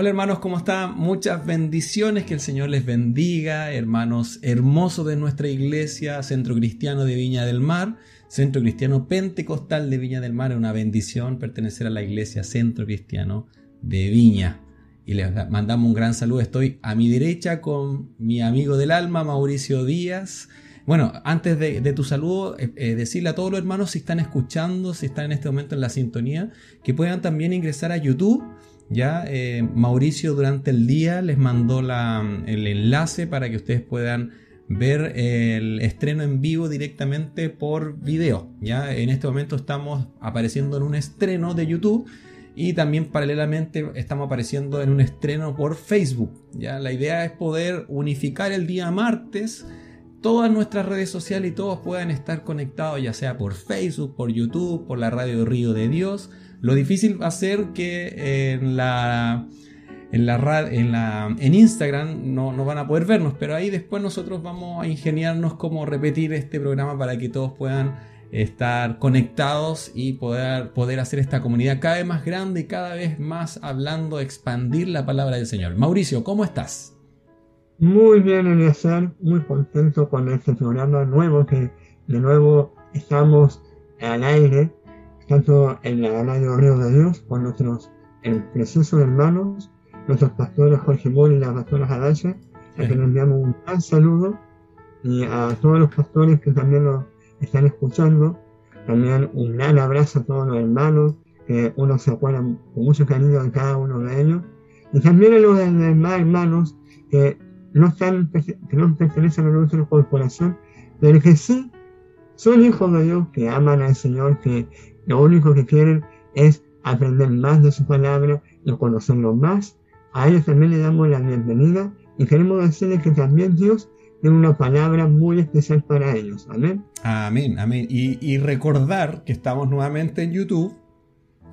Hola hermanos, ¿cómo están? Muchas bendiciones, que el Señor les bendiga, hermanos hermosos de nuestra iglesia, Centro Cristiano de Viña del Mar, Centro Cristiano Pentecostal de Viña del Mar, es una bendición pertenecer a la iglesia Centro Cristiano de Viña. Y les mandamos un gran saludo, estoy a mi derecha con mi amigo del alma, Mauricio Díaz. Bueno, antes de, tu saludo, eh, eh, decirle a todos los hermanos si están escuchando, si están en este momento en la sintonía, que puedan también ingresar a YouTube ya eh, Mauricio durante el día les mandó el enlace para que ustedes puedan ver el estreno en vivo directamente por video. Ya en este momento estamos apareciendo en un estreno de YouTube y también paralelamente estamos apareciendo en un estreno por Facebook. Ya la idea es poder unificar el día martes todas nuestras redes sociales y todos puedan estar conectados, ya sea por Facebook, por YouTube, por la radio Río de Dios lo difícil va a ser que en la en la en la en Instagram no, no, van a poder vernos, pero ahí después nosotros vamos a ingeniarnos cómo repetir este programa para que todos puedan estar conectados y poder, poder hacer esta comunidad cada vez más grande y cada vez más hablando, expandir la palabra del Señor. Mauricio, ¿cómo estás? Muy bien, Eliezer, muy contento con este programa nuevo que de nuevo estamos al aire tanto en la radio Río de Dios, con nuestros preciosos hermanos, nuestros pastores Jorge Mori y la pastora Jadasha, a quienes enviamos un gran saludo, y a todos los pastores que también nos están escuchando, también un gran abrazo a todos los hermanos, que uno se acuerda con mucho cariño de cada uno de ellos, y también a los demás hermanos que no, están, que no pertenecen a nuestra corporación, pero que sí son hijos de Dios, que aman al Señor, que lo único que quieren es aprender más de su palabra y conocerlo más. A ellos también le damos la bienvenida y queremos decirles que también Dios tiene una palabra muy especial para ellos. Amén. Amén, amén. Y, recordar que estamos nuevamente en YouTube.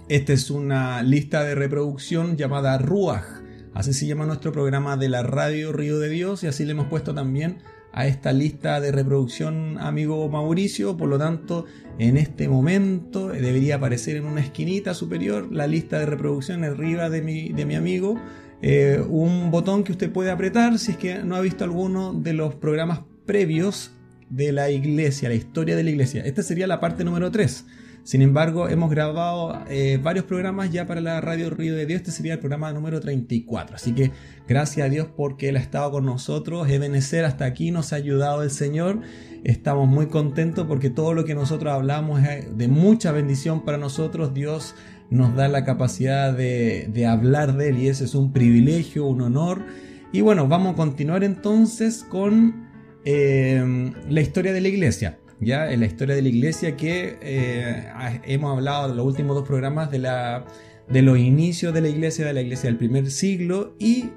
Esta es una lista de reproducción llamada Ruach. Así se llama nuestro programa de la radio Río de Dios y así le hemos puesto también a esta lista de reproducción, amigo Mauricio. Por lo tanto, en este momento debería aparecer en una esquinita superior la lista de reproducción arriba de mi, de mi amigo. Eh, un botón que usted puede apretar si es que no ha visto alguno de los programas previos de la iglesia, la historia de la iglesia. Esta sería la parte número 3. Sin embargo, hemos grabado eh, varios programas ya para la Radio Río de Dios. Este sería el programa número 34. Así que gracias a Dios porque Él ha estado con nosotros. Ebenecer hasta aquí nos ha ayudado el Señor. Estamos muy contentos porque todo lo que nosotros hablamos es de mucha bendición para nosotros. Dios nos da la capacidad de, hablar de Él y ese es un privilegio, un honor. Y bueno, vamos a continuar entonces con eh, la historia de la iglesia ya en la historia de la iglesia que eh, hemos hablado en los últimos dos programas de, la, de los inicios de la iglesia, de la iglesia del primer siglo y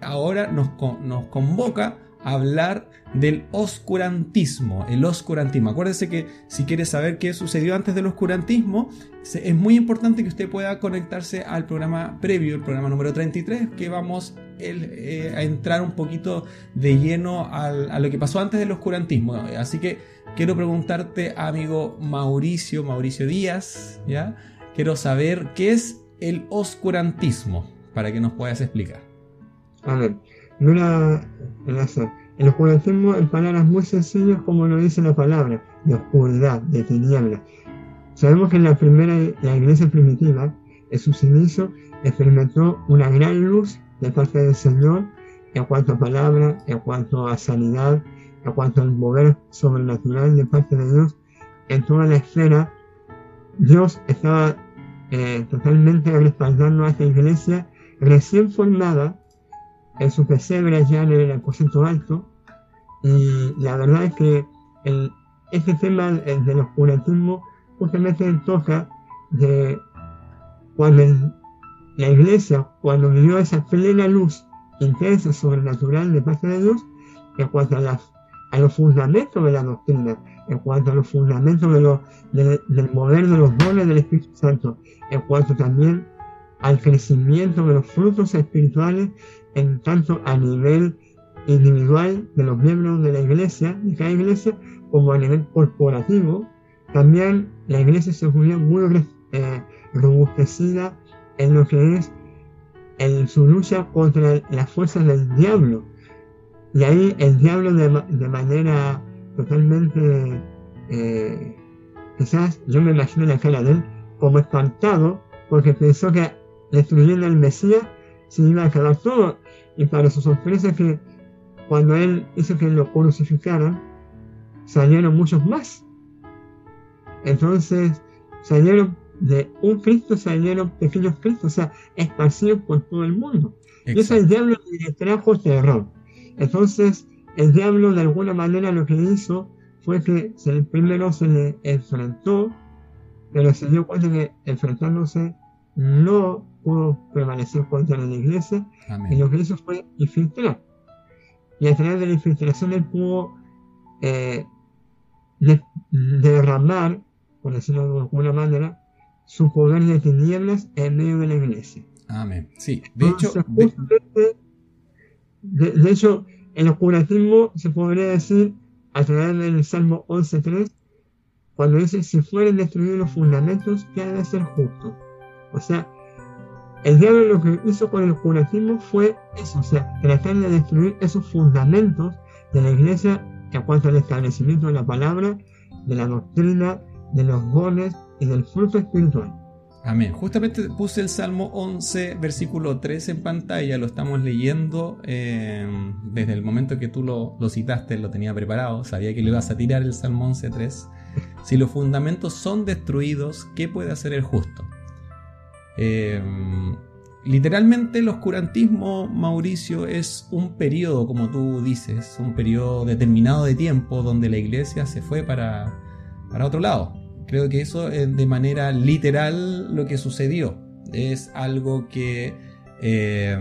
ahora nos, nos convoca a hablar del oscurantismo, el oscurantismo. Acuérdese que si quiere saber qué sucedió antes del oscurantismo, es muy importante que usted pueda conectarse al programa previo, el programa número 33, que vamos eh, a entrar un poquito de lleno a lo que pasó antes del oscurantismo. Así que quiero preguntarte, amigo Mauricio, Mauricio Díaz, ¿ya? Quiero saber qué es el oscurantismo, para que nos puedas explicar. A ver, el oscurantismo en palabras muy sencillas como lo dice la palabra, de oscuridad, de tiniebla. Sabemos que en la primera, la iglesia primitiva, en sus inicios, experimentó una gran luz de parte del Señor en cuanto a palabra, en cuanto a sanidad, en cuanto al mover sobrenatural de parte de Dios en toda la esfera, Dios estaba eh, totalmente respaldando a esta iglesia recién formada en su pesebre ya en el aposento alto. Y la verdad es que el, este tema del oscurantismo justamente toca de cuando la iglesia, cuando vivió esa plena luz intensa, sobrenatural de parte de Dios, en cuanto a las a los fundamentos de la doctrina, en cuanto a los fundamentos de del mover de los dones del Espíritu Santo, en cuanto también al crecimiento de los frutos espirituales, en tanto a nivel individual de los miembros de la iglesia, de cada iglesia, como a nivel corporativo, también la iglesia se volvió muy eh, robustecida en lo que es en su lucha contra las fuerzas del diablo. Y ahí el diablo de, manera totalmente, eh, quizás yo me imagino la cara de él como espantado, porque pensó que destruyendo al Mesías se iba a acabar todo. Y para su sorpresa que cuando él hizo que lo crucificaran, salieron muchos más. Entonces salieron de un Cristo salieron pequeños Cristos, o sea, esparcidos por todo el mundo. Y eso el diablo le trajo terror. Entonces, el diablo de alguna manera lo que hizo fue que primero se le enfrentó, pero se dio cuenta que enfrentándose no pudo permanecer contra la iglesia, y lo que hizo fue infiltrar. Y a través de la infiltración él pudo eh, derramar, por decirlo de alguna manera, su poder de tinieblas en medio de la iglesia. Amén. Sí, de hecho, de, hecho, el oscurantismo se podría decir a través del Salmo 11.3, cuando dice, si fueren destruidos los fundamentos, ¿qué ha de ser justo? O sea, el diablo lo que hizo con el oscurantismo fue eso, o sea, tratar de destruir esos fundamentos de la iglesia en cuanto al establecimiento de la palabra, de la doctrina, de los dones y del fruto espiritual. Amén. Justamente puse el Salmo 11, versículo 3 en pantalla, lo estamos leyendo eh, desde el momento que tú lo, citaste, lo tenía preparado, sabía que le ibas a tirar el Salmo 11, 3. Si los fundamentos son destruidos, ¿qué puede hacer el justo? Eh, literalmente el oscurantismo, Mauricio, es un periodo, como tú dices, un periodo determinado de tiempo donde la iglesia se fue para, para otro lado. Creo que eso es de manera literal lo que sucedió. Es algo que, eh,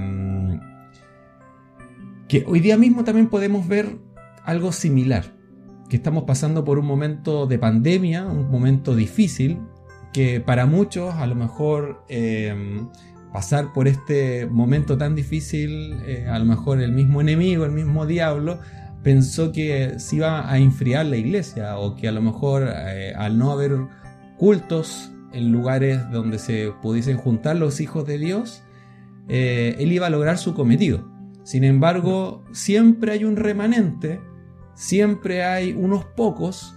que hoy día mismo también podemos ver algo similar. Que estamos pasando por un momento de pandemia, un momento difícil, que para muchos a lo mejor eh, pasar por este momento tan difícil, eh, a lo mejor el mismo enemigo, el mismo diablo, pensó que se iba a enfriar la iglesia o que a lo mejor eh, al no haber cultos en lugares donde se pudiesen juntar los hijos de Dios, eh, él iba a lograr su cometido. Sin embargo, siempre hay un remanente, siempre hay unos pocos,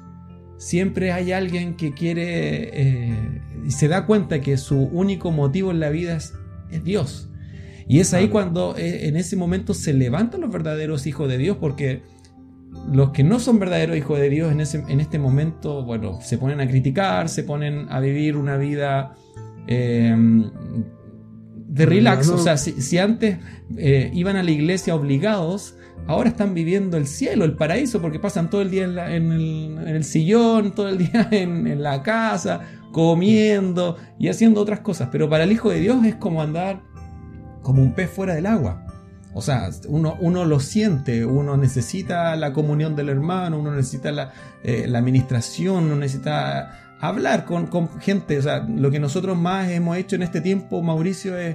siempre hay alguien que quiere eh, y se da cuenta que su único motivo en la vida es, es Dios. Y es ahí cuando en ese momento se levantan los verdaderos hijos de Dios porque los que no son verdaderos hijos de Dios en, ese, en este momento, bueno, se ponen a criticar, se ponen a vivir una vida em, de relax. O sea, si, antes eh, iban a la iglesia obligados, ahora están viviendo el cielo, el paraíso, porque pasan todo el día en, el, sillón, todo el día en, en la casa, comiendo y haciendo otras cosas. Pero para el Hijo de Dios es como andar como un pez fuera del agua. O sea, uno, uno lo siente, uno necesita la comunión del hermano, uno necesita la, eh, administración, uno necesita hablar con, gente. O sea, lo que nosotros más hemos hecho en este tiempo, Mauricio, es,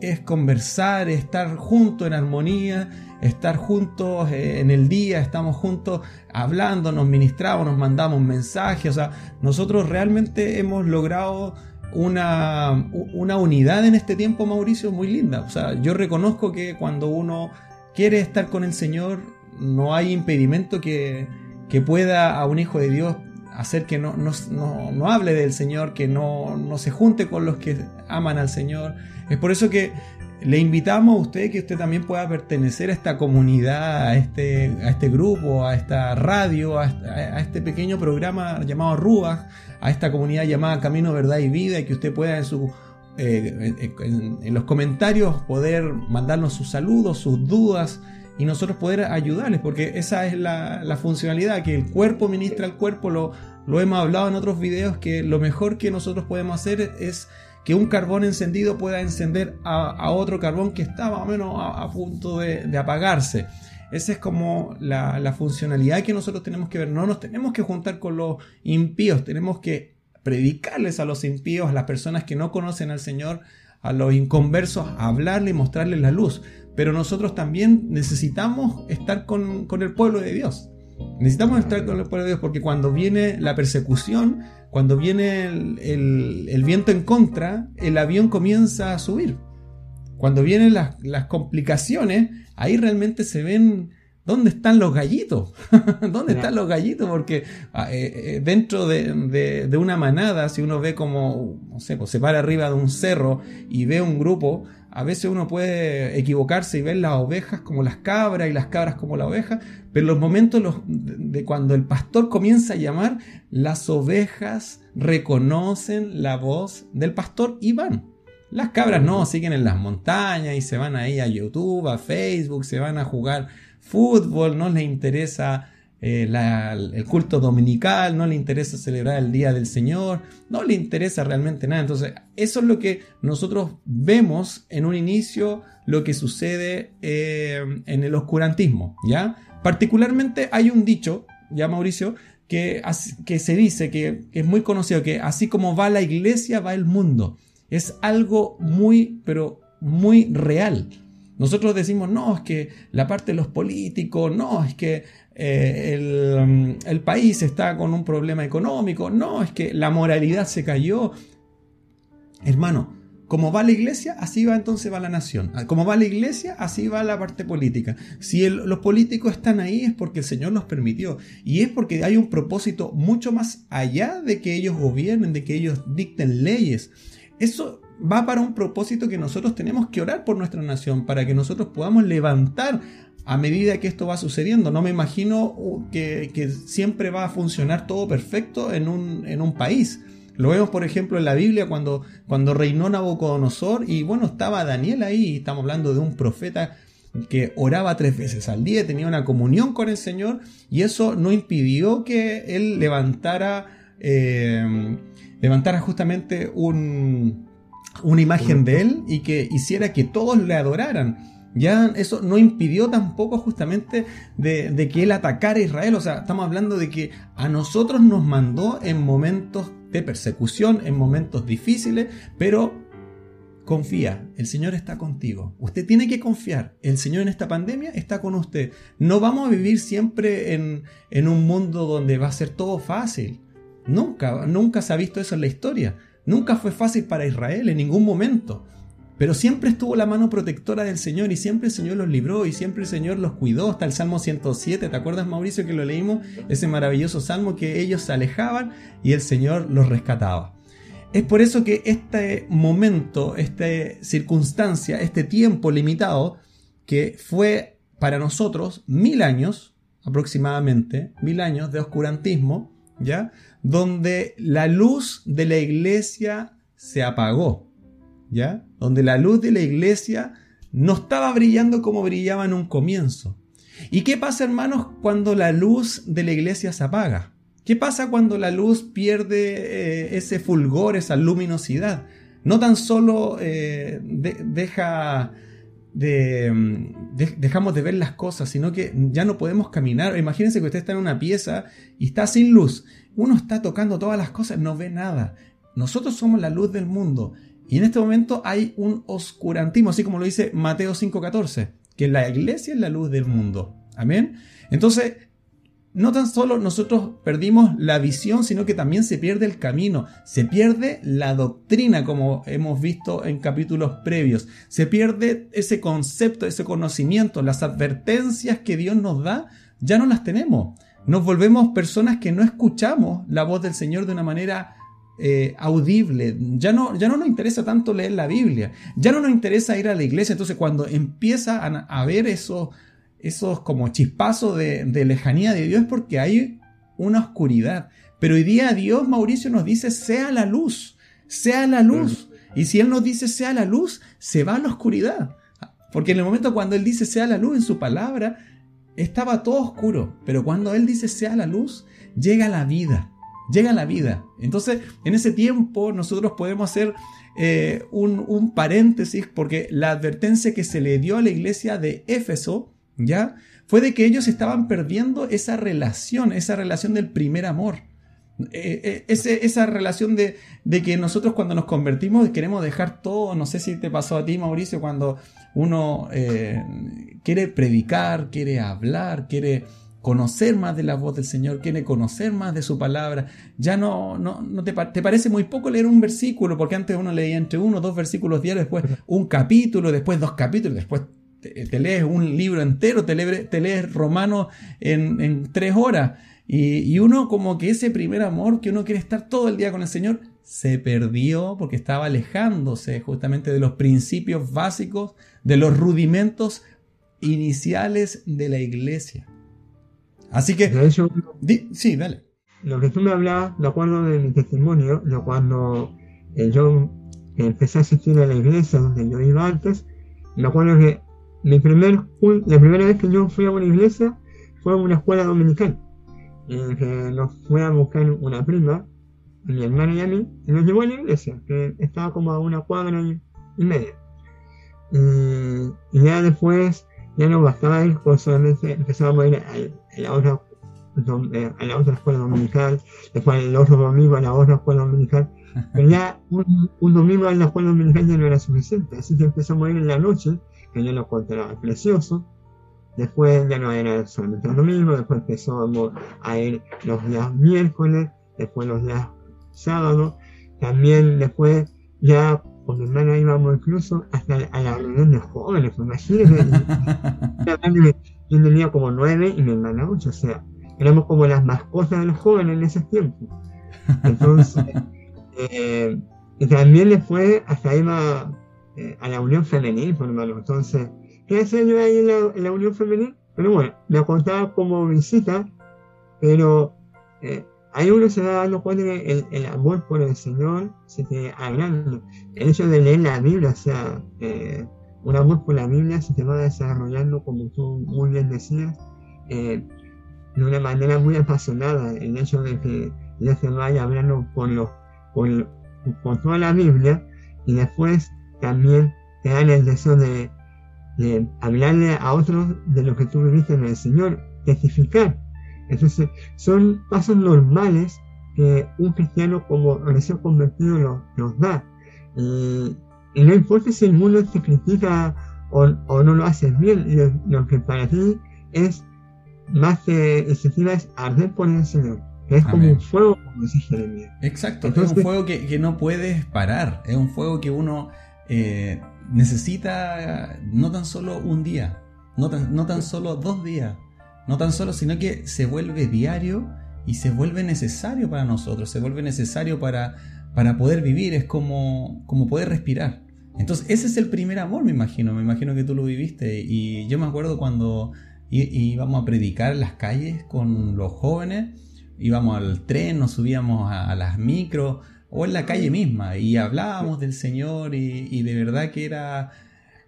es conversar, estar juntos en armonía, estar juntos eh, en el día, estamos juntos hablando, nos ministramos, nos mandamos mensajes. O sea, nosotros realmente hemos logrado una, una unidad en este tiempo, Mauricio, muy linda. O sea, yo reconozco que cuando uno quiere estar con el Señor, no hay impedimento que, que pueda a un hijo de Dios hacer que no, no, no, hable del Señor, que no, no, se junte con los que aman al Señor. Es por eso que le invitamos a usted que usted también pueda pertenecer a esta comunidad, a este, a este grupo, a esta radio, a, este pequeño programa llamado Ruach, a esta comunidad llamada Camino, Verdad y Vida, y que usted pueda en, su, eh, en, los comentarios poder mandarnos sus saludos, sus dudas y nosotros poder ayudarles, porque esa es la, funcionalidad, que el cuerpo ministra al cuerpo, lo hemos hablado en otros videos, que lo mejor que nosotros podemos hacer es que un carbón encendido pueda encender a, otro carbón que está más o menos a, punto de, apagarse. Esa es como la, funcionalidad que nosotros tenemos que ver. No nos tenemos que juntar con los impíos, tenemos que predicarles a los impíos, a las personas que no conocen al Señor, a los inconversos, hablarle y mostrarles la luz. Pero nosotros también necesitamos estar con, con el pueblo de Dios. Necesitamos estar con el pueblo de Dios porque cuando viene la persecución, cuando viene el, viento en contra, el avión comienza a subir. Cuando vienen las, complicaciones, ahí realmente se ven ¿Dónde están los gallitos? ¿Dónde están los gallitos? Porque ah, eh, eh, dentro de, una manada, si uno ve como, no sé, pues se para arriba de un cerro y ve un grupo, a veces uno puede equivocarse y ver las ovejas como las cabras y las cabras como la oveja, pero los momentos de cuando el pastor comienza a llamar, las ovejas reconocen la voz del pastor y van. Las cabras no, siguen en las montañas y se van ahí a YouTube, a Facebook, se van a jugar fútbol, no les interesa eh, el culto dominical, no le interesa celebrar el Día del Señor, no le interesa realmente nada. Entonces, eso es lo que nosotros vemos en un inicio, lo que sucede eh, en el oscurantismo, ¿ya? Particularmente hay un dicho, ya Mauricio, que, que se dice, que, que es muy conocido, que así como va la iglesia, va el mundo. Es algo muy, pero muy real. Nosotros decimos, no, es que la parte de los políticos, no, es que eh, mm, el, país está con un problema económico, no, es que la moralidad se cayó. Hermano, como va la iglesia, así va entonces va la nación. Como va la iglesia, así va la parte política. Si los políticos están ahí es porque el Señor los permitió. Y es porque hay un propósito mucho más allá de que ellos gobiernen, de que ellos dicten leyes. Eso va para un propósito que nosotros tenemos que orar por nuestra nación, para que nosotros podamos levantar a medida que esto va sucediendo. No me imagino uh, que, siempre va a funcionar todo perfecto en un, en un, país. Lo vemos, por ejemplo, en la Biblia cuando, cuando reinó Nabucodonosor y bueno, estaba Daniel ahí, estamos hablando de un profeta que oraba tres veces al día, tenía una comunión con el Señor y eso no impidió que él levantara, eh, levantara justamente un, una imagen de él y que hiciera que todos le adoraran. Ya eso no impidió tampoco justamente de, que él atacara a Israel. O sea, estamos hablando de que a nosotros nos mandó en momentos de persecución, en momentos difíciles, pero confía, el Señor está contigo. Usted tiene que confiar, el Señor en esta pandemia está con usted. No vamos a vivir siempre en, en un mundo donde va a ser todo fácil. Nunca, nunca se ha visto eso en la historia. Nunca fue fácil para Israel en ningún momento, pero siempre estuvo la mano protectora del Señor y siempre el Señor los libró y siempre el Señor los cuidó. Hasta el Salmo 107, ¿te acuerdas Mauricio que lo leímos? Ese maravilloso salmo que ellos se alejaban y el Señor los rescataba. Es por eso que este momento, esta circunstancia, este tiempo limitado, que fue para nosotros mil años, aproximadamente, mil años de oscurantismo, ¿ya? Donde la luz de la iglesia se apagó, ¿ya? Donde la luz de la iglesia no estaba brillando como brillaba en un comienzo. ¿Y qué pasa, hermanos, cuando la luz de la iglesia se apaga? ¿Qué pasa cuando la luz pierde eh, ese fulgor, esa luminosidad? No tan solo eh, deja de, dejamos de ver las cosas, sino que ya no podemos caminar. Imagínense que usted está en una pieza y está sin luz uno está tocando todas las cosas, no ve nada. Nosotros somos la luz del mundo. Y en este momento hay un oscurantismo, así como lo dice Mateo 5:14, que la iglesia es la luz del mundo. Amén. Entonces, no tan solo nosotros perdimos la visión, sino que también se pierde el camino, se pierde la doctrina, como hemos visto en capítulos previos, se pierde ese concepto, ese conocimiento, las advertencias que Dios nos da, ya no las tenemos nos volvemos personas que no escuchamos la voz del Señor de una manera eh, audible. Ya no, ya no nos interesa tanto leer la Biblia, ya no nos interesa ir a la iglesia. Entonces cuando empieza a, a ver esos, esos como chispazos de, de lejanía de Dios es porque hay una oscuridad. Pero hoy día Dios, Mauricio, nos dice, sea la luz, sea la luz. Y si Él nos dice, sea la luz, se va a la oscuridad. Porque en el momento cuando Él dice, sea la luz en su palabra, estaba todo oscuro, pero cuando Él dice sea la luz, llega la vida, llega la vida. Entonces, en ese tiempo nosotros podemos hacer eh, un, paréntesis porque la advertencia que se le dio a la iglesia de Éfeso, ¿ya? Fue de que ellos estaban perdiendo esa relación, esa relación del primer amor. Eh, eh, esa relación de, que nosotros cuando nos convertimos queremos dejar todo, no sé si te pasó a ti Mauricio, cuando uno quiere predicar, quiere hablar, quiere conocer más de la voz del Señor, quiere conocer más de su palabra. Ya no, no, no te, te, parece muy poco leer un versículo, porque antes uno leía entre uno dos versículos diarios, después un capítulo, después dos capítulos, después te, lees un libro entero, te lees, te lees Romano en, en tres horas. Y, y, uno como que ese primer amor que uno quiere estar todo el día con el Señor se perdió porque estaba alejándose justamente de los principios básicos, de los rudimentos iniciales de la iglesia. Así que... De hecho, sí, dale. Lo que tú me hablabas, de acuerdo de mi testimonio, de cuando eh, yo empecé a asistir a la iglesia donde yo iba antes, me acuerdo que mi primer, la primera vez que yo fui a una iglesia fue a una escuela dominical, en que nos fue a buscar una prima, mi hermana y a mí, y nos llevó a la iglesia, que estaba como a una cuadra y, media. Y, ya después, ya no bastaba ir, pues solamente a ir a, la otra a la otra escuela dominical, después el otro domingo a la otra escuela dominical, pero ya un, domingo en la escuela dominical ya no era suficiente, así que empezamos a ir en la noche que yo lo encontraba precioso. Después ya no era solamente los domingos, después empezamos a ir los días miércoles, después los días sábados, también después ya con mi hermana íbamos incluso hasta a la reunión de jóvenes, imagínense. yo tenía como nueve y mi hermana ocho, o sea, éramos como las mascotas de los jóvenes en ese tiempo. Entonces, eh, y también después hasta iba eh, a la unión femenil, por hermano. Entonces, ¿qué hacía yo ahí en la, unión femenil? Pero bueno, me contaba como visita, pero eh, ahí uno se va dando cuenta que el, amor por el Señor se te agranda. El hecho de leer la Biblia, o sea, eh, un amor por la Biblia se te va desarrollando, como tú muy bien decías, de una manera muy apasionada. El hecho de que ya se vaya hablando por, los, por, toda la Biblia y después también te dan el deseo de, hablarle a otros de lo que tú viviste en el Señor, testificar. Entonces, son pasos normales que un cristiano como recién convertido nos, da. Y, no importa si el mundo te critica o, no lo haces bien, lo, que para ti es más que es arder por el Señor. Es como un fuego, como dice Jeremías. Exacto, es un fuego que, que no puedes parar, es un fuego que uno eh, necesita no tan solo un día, no tan, no tan solo dos días, no tan solo, sino que se vuelve diario y se vuelve necesario para nosotros, se vuelve necesario para, para poder vivir, es como, como poder respirar. Entonces, ese es el primer amor, me imagino, me imagino que tú lo viviste. Y yo me acuerdo cuando íbamos a predicar en las calles con los jóvenes, íbamos al tren, nos subíamos a, las micros, o en la calle misma y hablábamos del Señor y, de verdad que era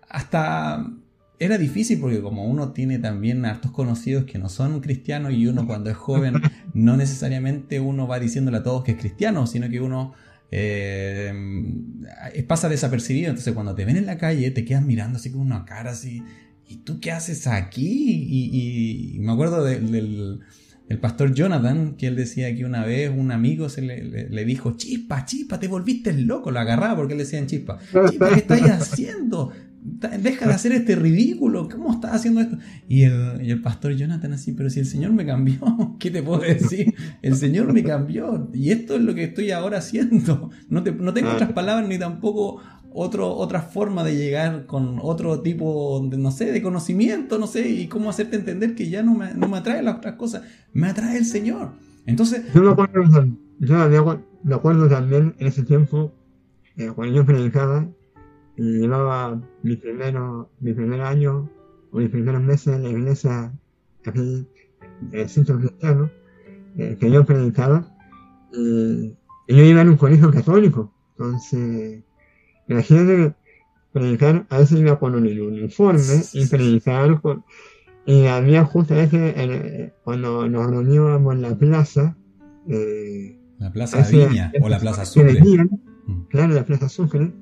hasta era difícil porque como uno tiene también hartos conocidos que no son cristianos y uno cuando es joven no necesariamente uno va diciéndole a todos que es cristiano, sino que uno eh, pasa desapercibido. Entonces cuando te ven en la calle te quedas mirando así con una cara así, ¿y tú qué haces aquí? Y, me acuerdo del el pastor Jonathan, que él decía que una vez un amigo se le, dijo, chispa, chispa, te volviste loco, lo agarraba porque le decían chispa. Chispa, ¿qué estás haciendo? Deja de hacer este ridículo, ¿cómo estás haciendo esto? Y el, pastor Jonathan así, pero si el Señor me cambió, ¿qué te puedo decir? El Señor me cambió y esto es lo que estoy ahora haciendo. No, no tengo otras palabras ni tampoco otro, otra forma de llegar con otro tipo, de, no sé, de conocimiento, no sé, y cómo hacerte entender que ya no me, no me atrae las otras cosas, me atrae el Señor. Entonces... Yo me acuerdo, yo me acuerdo también en ese tiempo, eh, cuando yo predicaba, y llevaba mi, primero, mi primer año o mis primeros meses en la iglesia aquí, en el centro cristiano, eh, que yo predicaba, y, y yo iba en un colegio católico, entonces Imagínate predicar, a veces iba con un uniforme y predicar con... Y había justamente eh, cuando nos reuníamos en la plaza. Eh, la plaza Viña o la plaza Sucre. Mm. Claro, la plaza Sucre.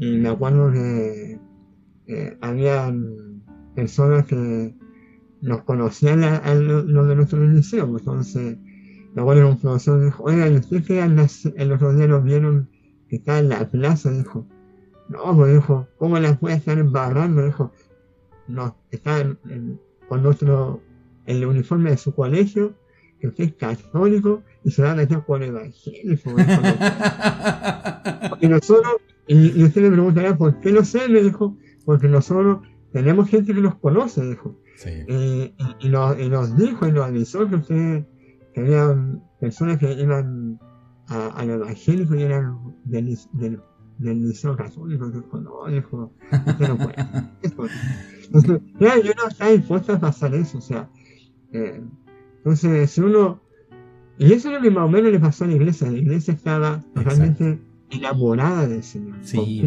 Y me acuerdo que eh, había personas que nos conocían a, los de nuestro liceo. Entonces, me acuerdo que un profesor dijo, oiga, ¿y ustedes que en los otros días nos vieron que está en la plaza? Dijo, no, pues dijo, ¿cómo las voy a estar embarrando? Dijo, no, está con nuestro el uniforme de su colegio, que usted es católico y se va a meter por evangélico. y nosotros, y, usted me preguntará, ¿por qué no sé? Me dijo, porque nosotros tenemos gente que nos conoce, dijo. y, nos, dijo y nos avisó que usted tenía personas que iban al evangélico y eran del, del, del liceo católico. Dijo, no, dijo, usted no puede. Entonces, claro, yo no estaba dispuesto a pasar eso, o sea, eh, entonces, si uno. Y eso es lo que más o menos le pasó a la iglesia. La iglesia estaba totalmente enamorada del Señor. Sí.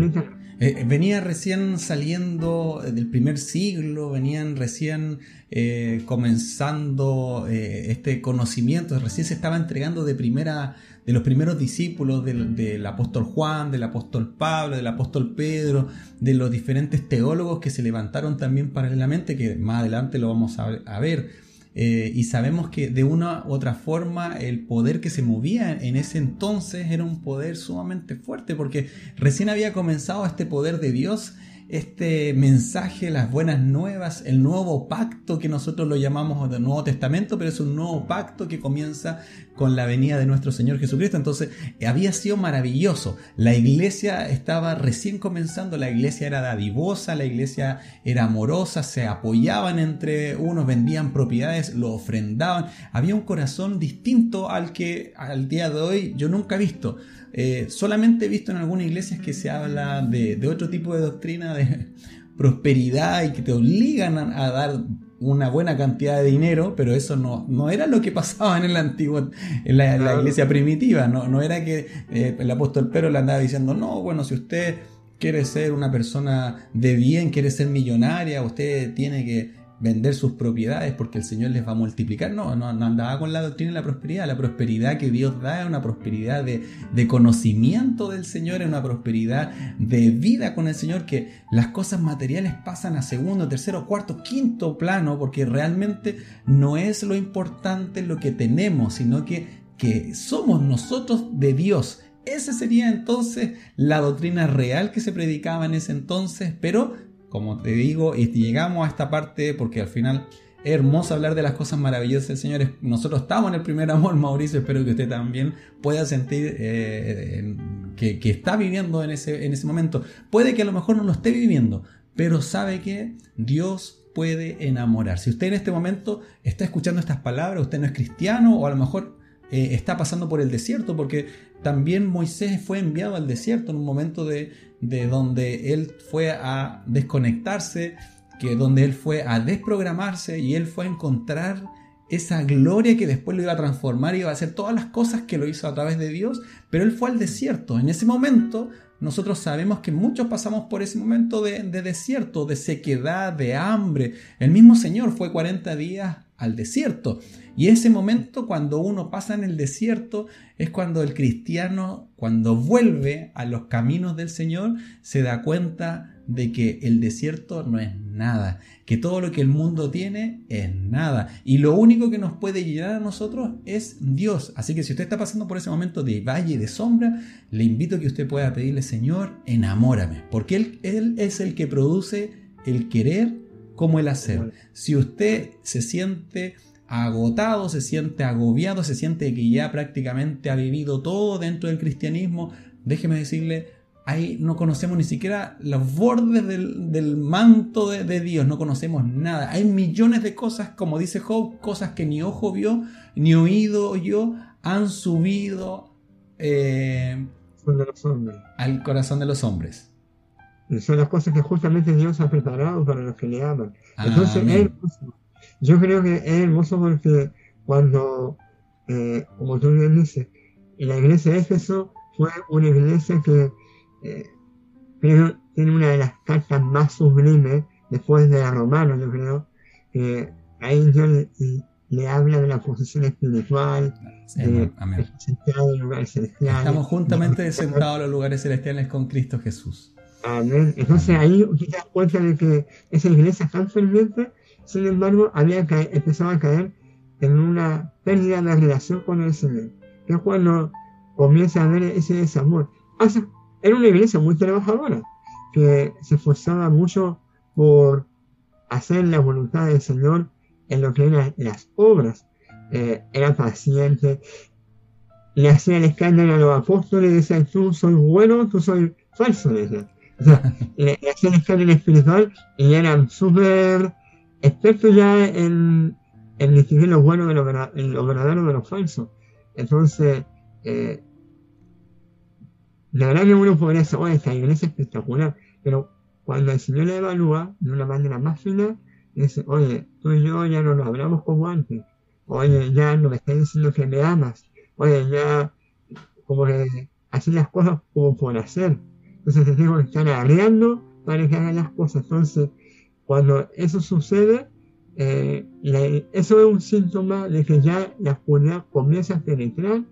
Eh, venía recién saliendo del primer siglo, venían recién eh, comenzando eh, este conocimiento, recién se estaba entregando de primera de los primeros discípulos del, del, apóstol Juan, del apóstol Pablo, del apóstol Pedro, de los diferentes teólogos que se levantaron también paralelamente, que más adelante lo vamos a, a ver. Eh, y sabemos que de una u otra forma el poder que se movía en ese entonces era un poder sumamente fuerte porque recién había comenzado este poder de Dios este mensaje, las buenas nuevas, el nuevo pacto que nosotros lo llamamos del Nuevo Testamento, pero es un nuevo pacto que comienza con la venida de nuestro Señor Jesucristo. Entonces, había sido maravilloso. La iglesia estaba recién comenzando, la iglesia era dadivosa, la iglesia era amorosa, se apoyaban entre unos, vendían propiedades, lo ofrendaban. Había un corazón distinto al que al día de hoy yo nunca he visto. Eh, solamente he visto en algunas iglesias que se habla de, otro tipo de doctrina de prosperidad y que te obligan a, dar una buena cantidad de dinero, pero eso no, no era lo que pasaba en el antiguo, en la, iglesia primitiva, no, no era que eh, el apóstol Pedro le andaba diciendo, no, bueno, si usted quiere ser una persona de bien, quiere ser millonaria, usted tiene que vender sus propiedades porque el Señor les va a multiplicar. No, no, andaba con la doctrina de la prosperidad. La prosperidad que Dios da es una prosperidad de, de, conocimiento del Señor, es una prosperidad de vida con el Señor, que las cosas materiales pasan a segundo, tercero, cuarto, quinto plano, porque realmente no es lo importante lo que tenemos, sino que, que somos nosotros de Dios. Esa sería entonces la doctrina real que se predicaba en ese entonces, pero como te digo, y llegamos a esta parte porque al final es hermoso hablar de las cosas maravillosas del Señor. Nosotros estamos en el primer amor, Mauricio. Espero que usted también pueda sentir eh, que, está viviendo en ese, en ese momento. Puede que a lo mejor no lo esté viviendo, pero sabe que Dios puede enamorar. Si usted en este momento está escuchando estas palabras, usted no es cristiano o a lo mejor eh, está pasando por el desierto, porque también Moisés fue enviado al desierto en un momento de, de donde él fue a desconectarse, que donde él fue a desprogramarse y él fue a encontrar esa gloria que después lo iba a transformar y iba a hacer todas las cosas que lo hizo a través de Dios, pero él fue al desierto. En ese momento nosotros sabemos que muchos pasamos por ese momento de, de desierto, de sequedad, de hambre. El mismo Señor fue 40 días al desierto. Y ese momento cuando uno pasa en el desierto es cuando el cristiano, cuando vuelve a los caminos del Señor, se da cuenta de que el desierto no es nada, que todo lo que el mundo tiene es nada. Y lo único que nos puede llegar a nosotros es Dios. Así que si usted está pasando por ese momento de valle de sombra, le invito a que usted pueda pedirle, Señor, enamórame, porque Él, él es el que produce el querer como el hacer. Si usted se siente agotado, se siente agobiado, se siente que ya prácticamente ha vivido todo dentro del cristianismo, déjeme decirle, ahí no conocemos ni siquiera los bordes del, manto de, Dios, no conocemos nada. Hay millones de cosas, como dice Job, cosas que ni ojo vio, ni oído oyó, han subido eh, al corazón de los hombres. Son las cosas que justamente Dios ha preparado para los que le aman. Entonces es hermoso. Yo creo que es hermoso porque cuando, eh, como tú bien dices, la iglesia de Éfeso fue una iglesia que eh, tiene una de las cartas más sublimes después de la romana, yo creo, que ahí Dios le, habla de la posición espiritual, de, Estamos juntamente sentados en los lugares celestiales con Cristo Jesús. Amén. Entonces ahí te das cuenta de que esa iglesia tan ferviente, sin embargo, había empezado a caer en una pérdida de relación con el Señor. Que es cuando comienza a ver ese desamor. era una iglesia muy trabajadora, que se esforzaba mucho por hacer la voluntad del Señor en lo que eran las obras. Eh, era paciente, le hacía el escándalo a los apóstoles y decía, tú soy bueno, tú soy falso. Le O sea, hacía el espiritual y eran súper expertos ya en, distinguir lo bueno de lo, verdadero de lo falso. Entonces, eh, la verdad que uno podría decir, oye, esta iglesia es espectacular, pero cuando el Señor la evalúa de una manera más fina, dice, oye, tú y yo ya no nos hablamos como antes, oye, ya no me estás diciendo que me amas, oye, ya como que así las cosas como por hacer. Entonces que estar agregando para que hagan las cosas. Entonces, cuando eso sucede, eh, eso es un síntoma de que ya la oscuridad comienza a penetrar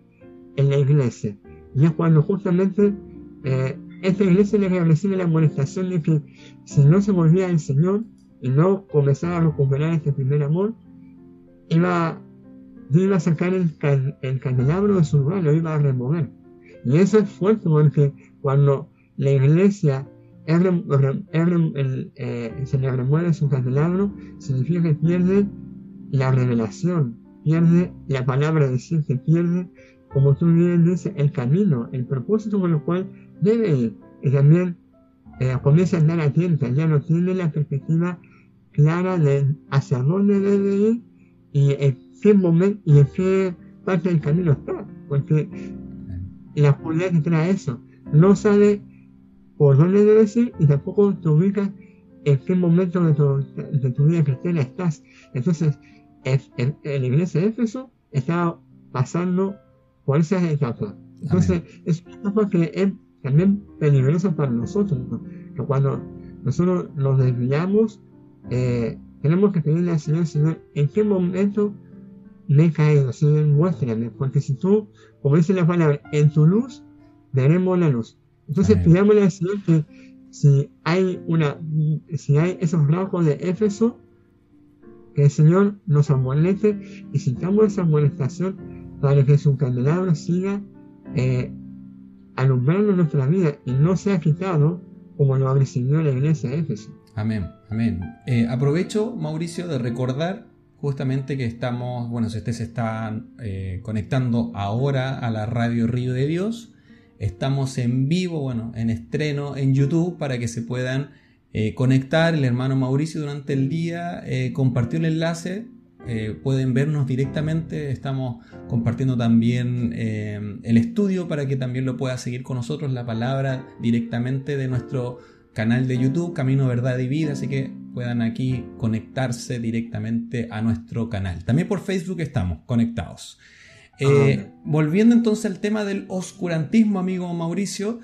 en la iglesia. Y es cuando justamente eh, esta iglesia le recibe la amonestación de que si no se volvía al Señor y no comenzaba a recuperar este primer amor, iba, iba a sacar el, el candelabro de su lo iba a remover. Y eso es fuerte porque cuando la iglesia eh, se le remueve su candelabro, significa que pierde la revelación, pierde la palabra de Dios, que pierde, como tú bien dices, el camino, el propósito con el cual debe ir. Y también eh, comienza a andar atenta, ya no tiene la perspectiva clara de hacia dónde debe ir y en qué momento y en qué parte del camino está, porque la oscuridad que trae eso, no sabe por dónde debes ir y tampoco te ubicas en qué momento de tu, de tu vida cristiana estás. Entonces, en, la iglesia de Éfeso está pasando por esas etapas. Entonces, es una etapa que es también peligrosa para nosotros, que cuando nosotros nos desviamos, eh, tenemos que pedirle al Señor, Señor, ¿en qué momento me he caído? Señor, muéstrame, porque si tú, como dice la palabra, en tu luz veremos la luz. Entonces pidámosle al Señor que si hay una, si hay esos rasgos de Éfeso, que el Señor nos amoneste y sintamos esa amonestación para que su candelabro siga eh, alumbrando nuestra vida y no sea quitado como lo ha recibido la iglesia de Éfeso. Amén, amén. Eh, aprovecho, Mauricio, de recordar justamente que estamos, bueno, si ustedes se están eh, conectando ahora a la radio Río de Dios, Estamos en vivo, bueno, en estreno en YouTube para que se puedan eh, conectar. El hermano Mauricio durante el día eh, compartió el enlace. Eh, pueden vernos directamente. Estamos compartiendo también el estudio para que también lo pueda seguir con nosotros la palabra directamente de nuestro canal de YouTube, Camino, Verdad y Vida. Así que puedan aquí conectarse directamente a nuestro canal. También por Facebook estamos conectados. Eh, volviendo entonces al tema del oscurantismo, amigo Mauricio,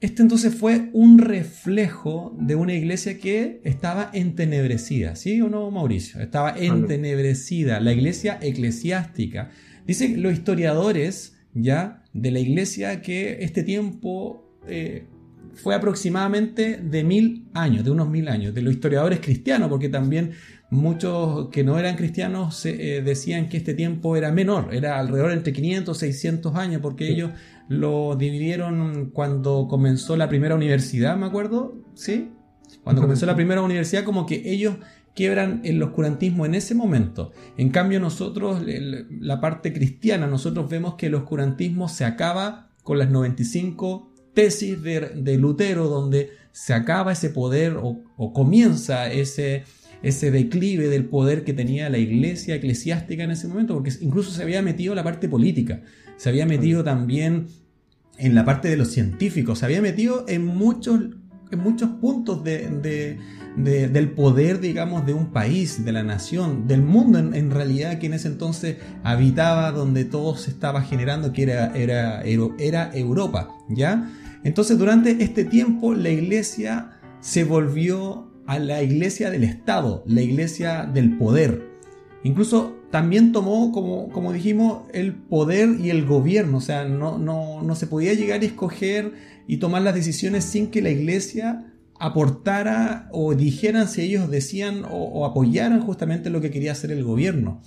este entonces fue un reflejo de una iglesia que estaba entenebrecida, ¿sí o no, Mauricio? Estaba entenebrecida, la iglesia eclesiástica. Dicen los historiadores ya de la iglesia que este tiempo eh, fue aproximadamente de mil años, de unos mil años, de los historiadores cristianos, porque también muchos que no eran cristianos eh, decían que este tiempo era menor, era alrededor entre 500 y 600 años, porque ellos lo dividieron cuando comenzó la primera universidad, me acuerdo, ¿sí? Cuando comenzó la primera universidad, como que ellos quiebran el oscurantismo en ese momento. En cambio, nosotros, la parte cristiana, nosotros vemos que el oscurantismo se acaba con las 95 tesis de, Lutero, donde se acaba ese poder o comienza ese, ese declive del poder que tenía la iglesia eclesiástica en ese momento, porque incluso se había metido la parte política, se había metido también en la parte de los científicos, se había metido en muchos, en muchos puntos del poder, digamos, de un país, de la nación, del mundo en, realidad que en ese entonces habitaba donde todo se estaba generando, que era, era, era Europa, ¿ya? Entonces durante este tiempo la iglesia se volvió a la iglesia del Estado, la iglesia del poder. Incluso también tomó, como, como dijimos, el poder y el gobierno. O sea, no, no, se podía llegar a escoger y tomar las decisiones sin que la iglesia aportara o dijeran si ellos decían o, apoyaran justamente lo que quería hacer el gobierno.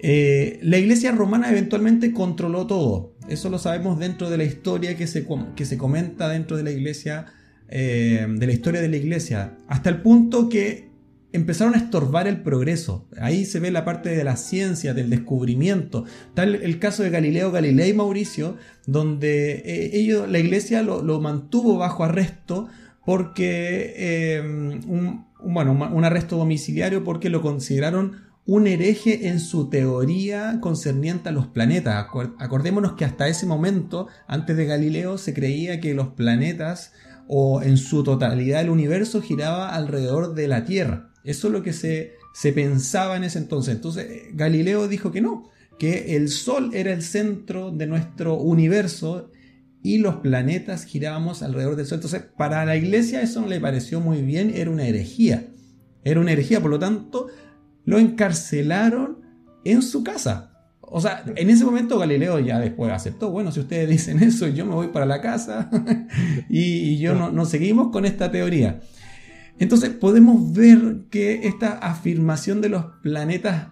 Eh, la iglesia romana eventualmente controló todo. Eso lo sabemos dentro de la historia que se, que se comenta dentro de la iglesia eh, de la historia de la iglesia, hasta el punto que empezaron a estorbar el progreso. Ahí se ve la parte de la ciencia, del descubrimiento. Tal el caso de Galileo Galilei Mauricio, donde eh, ellos, la iglesia lo, mantuvo bajo arresto porque eh, un, bueno, un arresto domiciliario porque lo consideraron un hereje en su teoría concerniente a los planetas. Acordémonos que hasta ese momento, antes de Galileo, se creía que los planetas o en su totalidad el universo giraba alrededor de la Tierra. Eso es lo que se, se pensaba en ese entonces. Entonces Galileo dijo que no, que el Sol era el centro de nuestro universo y los planetas girábamos alrededor del Sol. Entonces para la iglesia eso no le pareció muy bien, era una herejía. Era una herejía, por lo tanto lo encarcelaron en su casa. O sea, en ese momento Galileo ya después aceptó, bueno, si ustedes dicen eso, yo me voy para la casa y, yo no, seguimos con esta teoría. Entonces podemos ver que esta afirmación de los planetas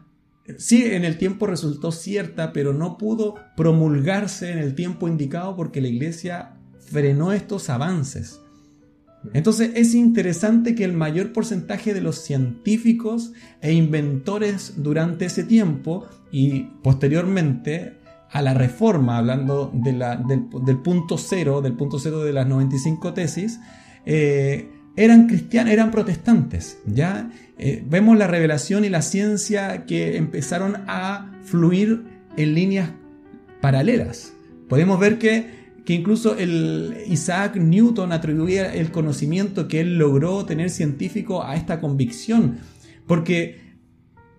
sí en el tiempo resultó cierta, pero no pudo promulgarse en el tiempo indicado porque la iglesia frenó estos avances. Entonces es interesante que el mayor porcentaje de los científicos e inventores durante ese tiempo y posteriormente a la reforma, hablando del, punto cero, del punto cero de las 95 tesis, eh, eran cristianos, eran protestantes. Ya eh, vemos la revelación y la ciencia que empezaron a fluir en líneas paralelas. Podemos ver que, que incluso el Isaac Newton atribuía el conocimiento que él logró tener científico a esta convicción, porque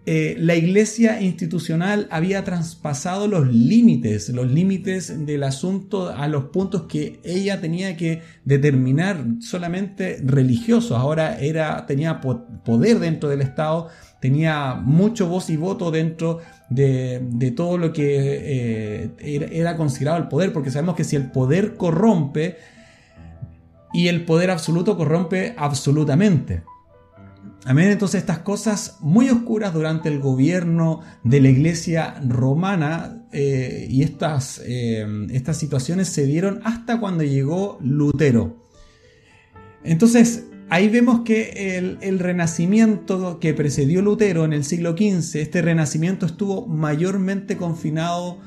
eh, la iglesia institucional había traspasado los límites, los límites del asunto a los puntos que ella tenía que determinar solamente religiosos. Ahora era, tenía poder dentro del Estado, tenía mucho voz y voto dentro de, todo lo que eh, era considerado el poder, porque sabemos que si el poder corrompe, y el poder absoluto corrompe absolutamente. Amén. Entonces estas cosas muy oscuras durante el gobierno de la iglesia romana eh, y estas, eh, estas situaciones se dieron hasta cuando llegó Lutero. Entonces ahí vemos que el, renacimiento que precedió Lutero en el siglo XV, este renacimiento estuvo mayormente confinado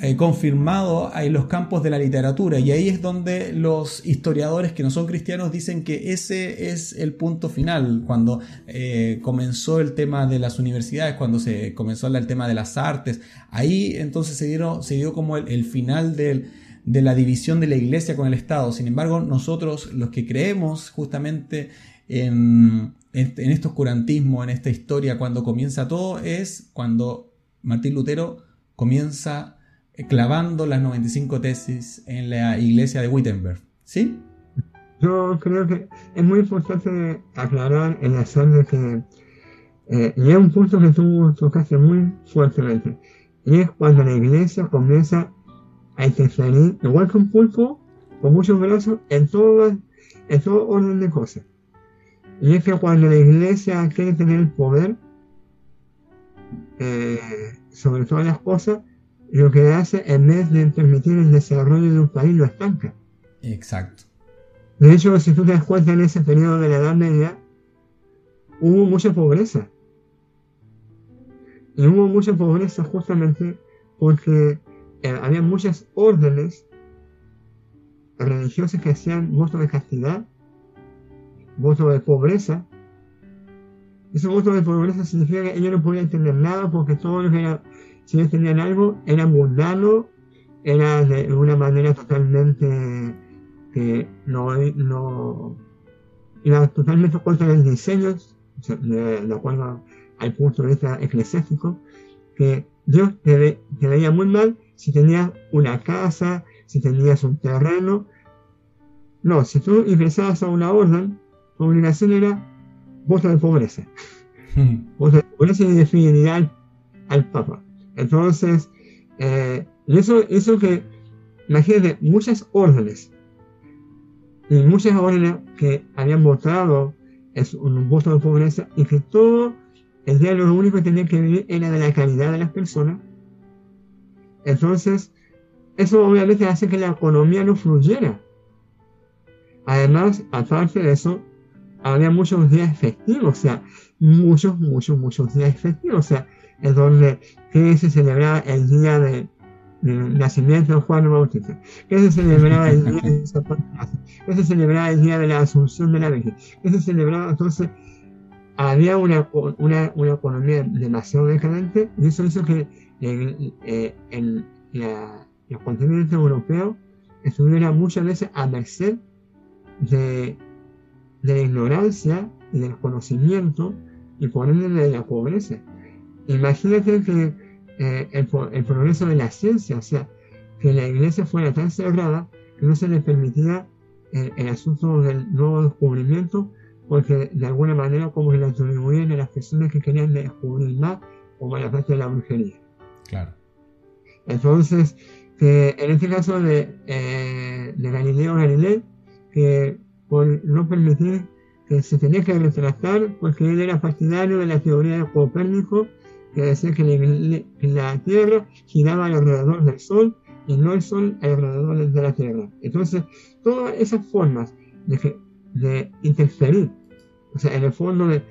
eh, confirmado en los campos de la literatura. Y ahí es donde los historiadores que no son cristianos dicen que ese es el punto final, cuando eh, comenzó el tema de las universidades, cuando se comenzó el tema de las artes, ahí entonces se, se dio como el, final de la división de la iglesia con el Estado. Sin embargo, nosotros los que creemos justamente en, en este oscurantismo, en esta historia, cuando comienza todo, es cuando Martín Lutero comienza clavando las 95 tesis en la iglesia de Wittenberg. ¿Sí? Yo creo que es muy importante aclarar en la de que eh, y es un punto que tú tocaste muy fuertemente, y es cuando la iglesia comienza a interferir, igual que un pulpo, con muchos brazos, en todo, en todo orden de cosas. Y es que cuando la iglesia quiere tener el poder eh, sobre todas las cosas, lo que hace en vez de permitir el desarrollo de un país lo estanca. Exacto. De hecho, si tú te das cuenta en ese periodo de la Edad Media, hubo mucha pobreza. Y hubo mucha pobreza justamente porque eh, había muchas órdenes religiosas que hacían votos de castidad, votos de pobreza. Ese voto de pobreza significa que ellos no podían tener nada porque todo lo que era si ellos tenían algo, era mundano, era de una manera totalmente que no, no era totalmente contra los diseños, de, acuerdo al punto de vista eclesiástico, que Dios te, veía muy mal si tenías una casa, si tenías un terreno. No, si tú ingresabas a una orden, tu obligación era voto de pobreza. voto de pobreza y de fidelidad al Papa. Entonces, eh, eso, eso que, imagínate, muchas órdenes, y muchas órdenes que habían votado es un voto de pobreza, y que todo el día lo único que tenía que vivir era de la calidad de las personas. Entonces, eso obviamente hace que la economía no fluyera. Además, aparte de eso, había muchos días festivos, o sea, muchos, muchos, muchos días festivos, o sea, en donde que se celebraba el día de, del nacimiento de Juan Bautista, que se celebraba el día de que se celebraba el día de la Asunción de la Virgen, que se celebraba entonces había una, una, una economía demasiado decadente y eso hizo que en, eh, en la, los continentes europeos estuviera muchas veces a merced de, de la ignorancia y del conocimiento y por ende de la pobreza. Imagínate que eh, el, progreso de la ciencia, o sea, que la iglesia fuera tan cerrada que no se le permitía el, el asunto del nuevo descubrimiento porque de alguna manera como que la atribuían a las personas que querían descubrir más como la parte de la brujería. Claro. Entonces, que en este caso de, eh, de Galileo Galilei, que por no permitir que se tenía que retratar, porque él era partidario de la teoría de Copérnico, que decía que la, la Tierra giraba alrededor del Sol y no el Sol alrededor de la Tierra. Entonces, todas esas formas de, de interferir o sea, en el fondo de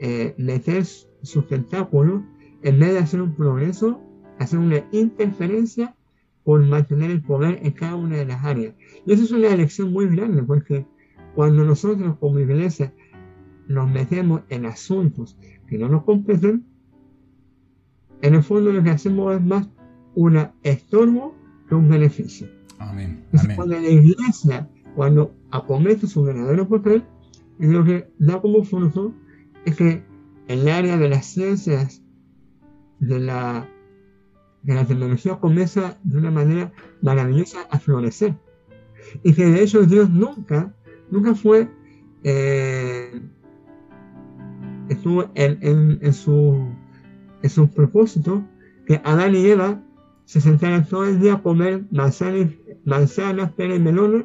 eh, meter sus tentáculos, en vez de hacer un progreso, hacer una interferencia por mantener el poder en cada una de las áreas. Y eso es una elección muy grande, porque cuando nosotros como iglesia nos metemos en asuntos que no nos competen, en el fondo lo que hacemos es más un estorbo que un beneficio. Amén. Amén. Cuando la iglesia, cuando acomete su verdadero papel, lo que da como fruto es que el área de las ciencias, de la, de la tecnología comienza de una manera maravillosa a florecer. Y que de hecho Dios nunca, nunca fue, eh, estuvo en, en, en, su, en su propósito que Adán y Eva se sentaran todo el día a comer manzanas, manzanas peras y melones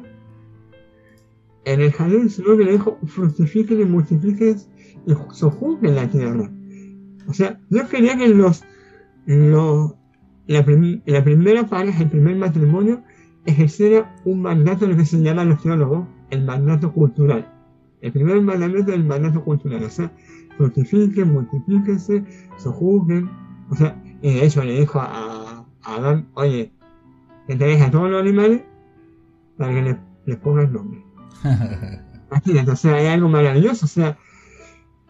en el jardín, sino que le dijo, fructifiquen y multipliquen y sojuzguen la tierra. O sea, Dios quería que los, los la, la, primera pareja, el primer matrimonio, ejerciera un mandato, lo que se llama los teólogos, el mandato cultural. El primer mandamiento es el mandato cultural, o sea, fructifiquen, multiplíquense, sojuzguen. O sea, y de hecho le dijo a, a Adán, oye, te a todos los animales para que les, les pongas nombre. Imagínate, o sea, hay algo maravilloso, o sea,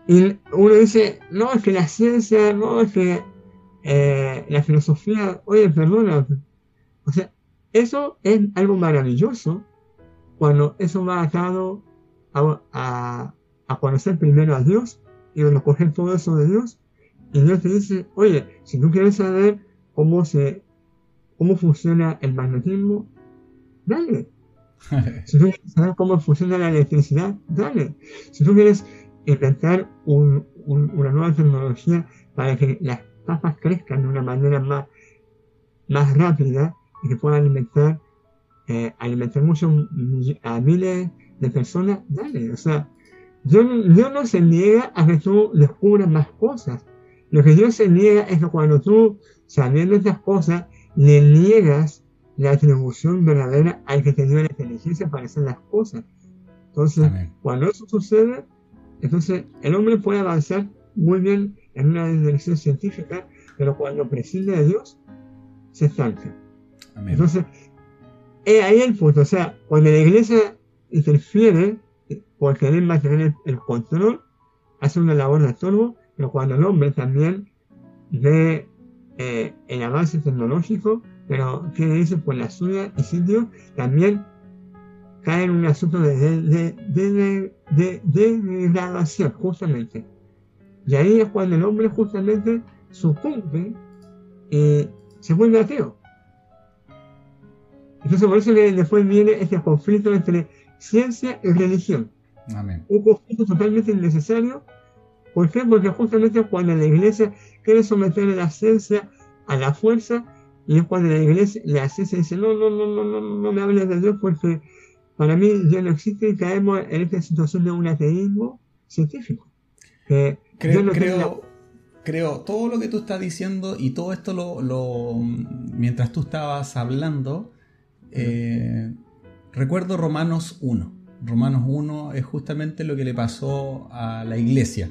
y uno dice, no, es que la ciencia, no, es que eh, la filosofía, oye, perdona, o sea, eso es algo maravilloso cuando eso va atado a, a, a conocer primero a Dios y a coger todo eso de Dios y Dios te dice, oye, si tú quieres saber cómo se, cómo funciona el magnetismo, dale, si tú quieres saber cómo funciona la electricidad, dale. Si tú quieres inventar un, un, una nueva tecnología para que las papas crezcan de una manera más, más rápida y que puedan alimentar, eh, alimentar mucho a miles de personas, dale. O sea, Dios, no se niega a que tú descubras más cosas. Lo que Dios se niega es que cuando tú, sabiendo estas cosas, le niegas la atribución verdadera al que tenía la inteligencia para hacer las cosas. Entonces, cuando eso sucede, entonces el hombre puede avanzar muy bien en una dirección científica, pero cuando prescinde de Dios, se estanca. Entonces, es ahí el punto. O sea, cuando la iglesia interfiere por querer mantener el, control, hace una labor de estorbo, pero cuando el hombre también ve eh, el avance tecnológico, pero ¿qué dice? Pues la suya y sitio también cae en un asunto de, de, de, de, degradación, justamente. Y ahí es cuando el hombre justamente sucumbe y se vuelve ateo. Entonces por eso que después viene este conflicto entre ciencia y religión. Amén. Un conflicto totalmente innecesario. ¿Por qué? Porque justamente cuando la iglesia quiere someter a la ciencia a la fuerza, y es cuando la iglesia, la ciencia dice, no, no, no, no, no, no me hables de Dios porque para mí Dios no existe y caemos en esta situación de un ateísmo científico. creo, creo, creo, todo lo que tú estás diciendo y todo esto lo, lo mientras tú estabas hablando, eh, recuerdo Romanos 1, Romanos 1 es justamente lo que le pasó a la iglesia.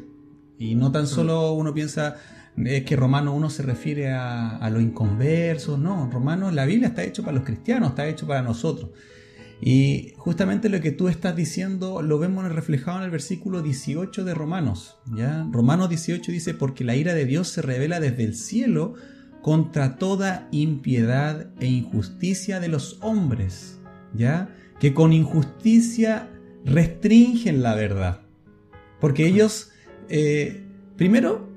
Y no tan solo uno piensa es que Romanos 1 se refiere a, a los inconversos, no, Romanos, la Biblia está hecho para los cristianos, está hecho para nosotros. Y justamente lo que tú estás diciendo lo vemos reflejado en el versículo 18 de Romanos. ¿ya? Romanos 18 dice, porque la ira de Dios se revela desde el cielo contra toda impiedad e injusticia de los hombres, ¿ya? Que con injusticia restringen la verdad. Porque ellos, eh, primero,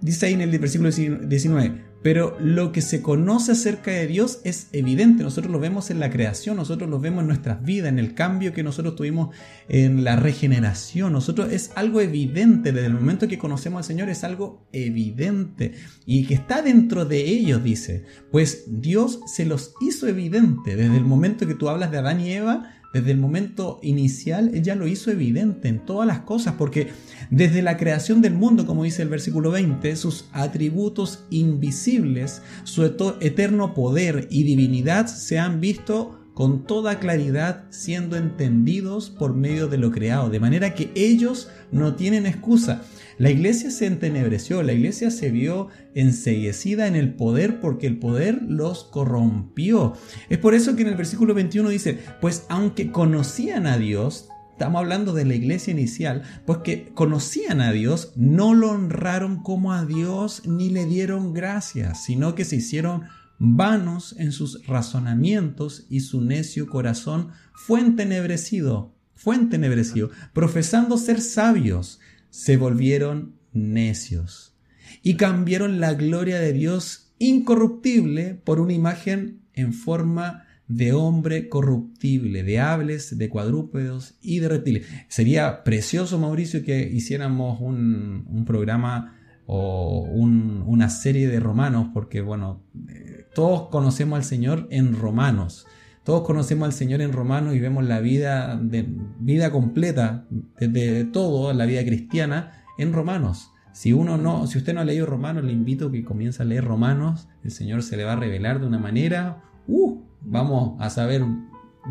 dice ahí en el versículo 19, pero lo que se conoce acerca de Dios es evidente. Nosotros lo vemos en la creación, nosotros lo vemos en nuestras vidas, en el cambio que nosotros tuvimos en la regeneración. Nosotros es algo evidente. Desde el momento que conocemos al Señor es algo evidente. Y que está dentro de ellos, dice. Pues Dios se los hizo evidente. Desde el momento que tú hablas de Adán y Eva, desde el momento inicial, ella lo hizo evidente en todas las cosas, porque desde la creación del mundo, como dice el versículo 20, sus atributos invisibles, su eterno poder y divinidad se han visto con toda claridad siendo entendidos por medio de lo creado, de manera que ellos no tienen excusa. La iglesia se entenebreció, la iglesia se vio enseguecida en el poder porque el poder los corrompió. Es por eso que en el versículo 21 dice, pues aunque conocían a Dios, estamos hablando de la iglesia inicial, pues que conocían a Dios, no lo honraron como a Dios ni le dieron gracias, sino que se hicieron vanos en sus razonamientos y su necio corazón fue entenebrecido, fue entenebrecido, profesando ser sabios, se volvieron necios y cambiaron la gloria de Dios incorruptible por una imagen en forma de hombre corruptible, de aves, de cuadrúpedos y de reptiles. Sería precioso, Mauricio, que hiciéramos un, programa o una serie de romanos, porque bueno, eh, todos conocemos al Señor en romanos. Todos conocemos al Señor en Romanos y vemos la vida, de, vida completa, desde todo, la vida cristiana, en Romanos. Si uno no, si usted no ha leído Romanos, le invito a que comience a leer Romanos. El Señor se le va a revelar de una manera, uh, vamos a saber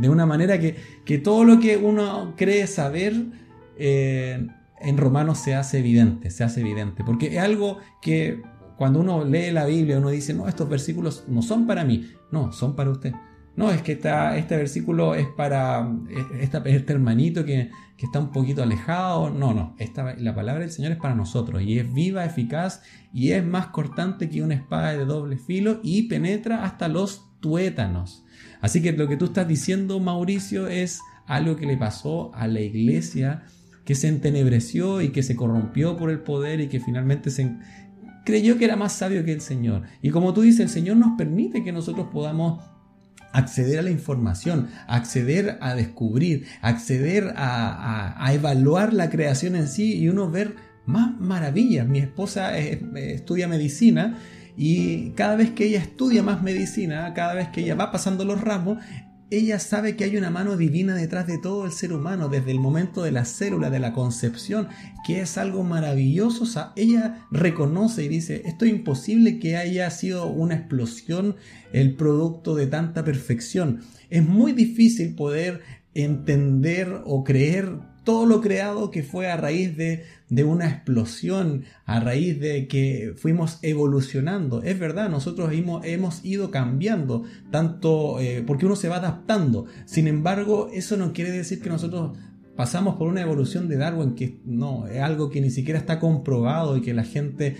de una manera que, que todo lo que uno cree saber eh, en Romanos se hace evidente, se hace evidente. Porque es algo que cuando uno lee la Biblia, uno dice, no, estos versículos no son para mí, no, son para usted no, es que este versículo es para este hermanito que, está un poquito alejado. No, no, esta, la palabra del Señor es para nosotros y es viva, eficaz y es más cortante que una espada de doble filo y penetra hasta los tuétanos. Así que lo que tú estás diciendo, Mauricio, es algo que le pasó a la iglesia que se entenebreció y que se corrompió por el poder y que finalmente se creyó que era más sabio que el Señor. Y como tú dices, el Señor nos permite que nosotros podamos acceder a la información, acceder a descubrir, acceder a, evaluar la creación en sí y uno ver más maravillas. Mi esposa estudia medicina y cada vez que ella estudia más medicina, cada vez que ella va pasando los ramos, ella sabe que hay una mano divina detrás de todo el ser humano, desde el momento de la célula, de la concepción, que es algo maravilloso. ella reconoce y dice, esto es imposible que haya sido una explosión el producto de tanta perfección. Es muy difícil poder entender o creer todo lo creado que fue a raíz de, una explosión, a raíz de que fuimos evolucionando. Es verdad, nosotros hemos, hemos ido cambiando, tanto eh, porque uno se va adaptando. Sin embargo, eso no quiere decir que nosotros pasamos por una evolución de Darwin, que no, es algo que ni siquiera está comprobado y que la gente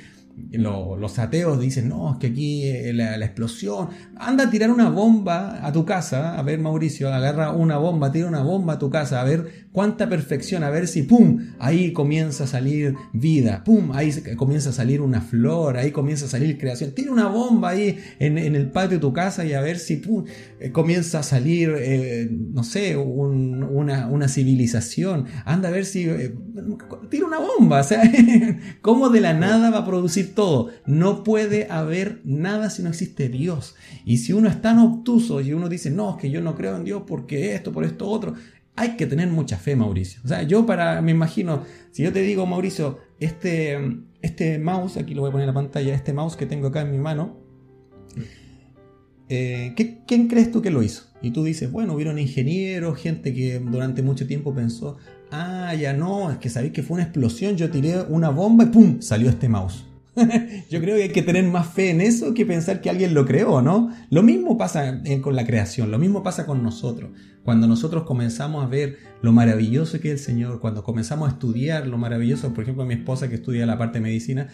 los ateos dicen, no, es que aquí eh, la, explosión, anda a tirar una bomba a tu casa, a ver Mauricio, agarra una bomba, tira una bomba a tu casa, a ver cuánta perfección, a ver si, ¡pum!, ahí comienza a salir vida, ¡pum!, ahí comienza a salir una flor, ahí comienza a salir creación, tira una bomba ahí en, el patio de tu casa y a ver si, ¡pum!, eh, comienza a salir, eh, no sé, una, una, civilización, anda a ver si, tira una bomba, o sea, ¿cómo de la nada va a producir todo. No puede haber nada si no existe Dios. Y si uno es tan obtuso y uno dice, no, es que yo no creo en Dios porque esto, por esto, otro, hay que tener mucha fe, Mauricio. O sea, yo para, me imagino, si yo te digo, Mauricio, este, este mouse, aquí lo voy a poner en la pantalla, este mouse que tengo acá en mi mano, eh, ¿quién crees tú que lo hizo? Y tú dices, bueno, hubieron ingenieros, gente que durante mucho tiempo pensó, ah, ya no, es que sabéis que fue una explosión, yo tiré una bomba y ¡pum! salió este mouse. Yo creo que hay que tener más fe en eso que pensar que alguien lo creó, ¿no? Lo mismo pasa con la creación, lo mismo pasa con nosotros. Cuando nosotros comenzamos a ver lo maravilloso que es el Señor, cuando comenzamos a estudiar lo maravilloso, por ejemplo, mi esposa que estudia la parte de medicina,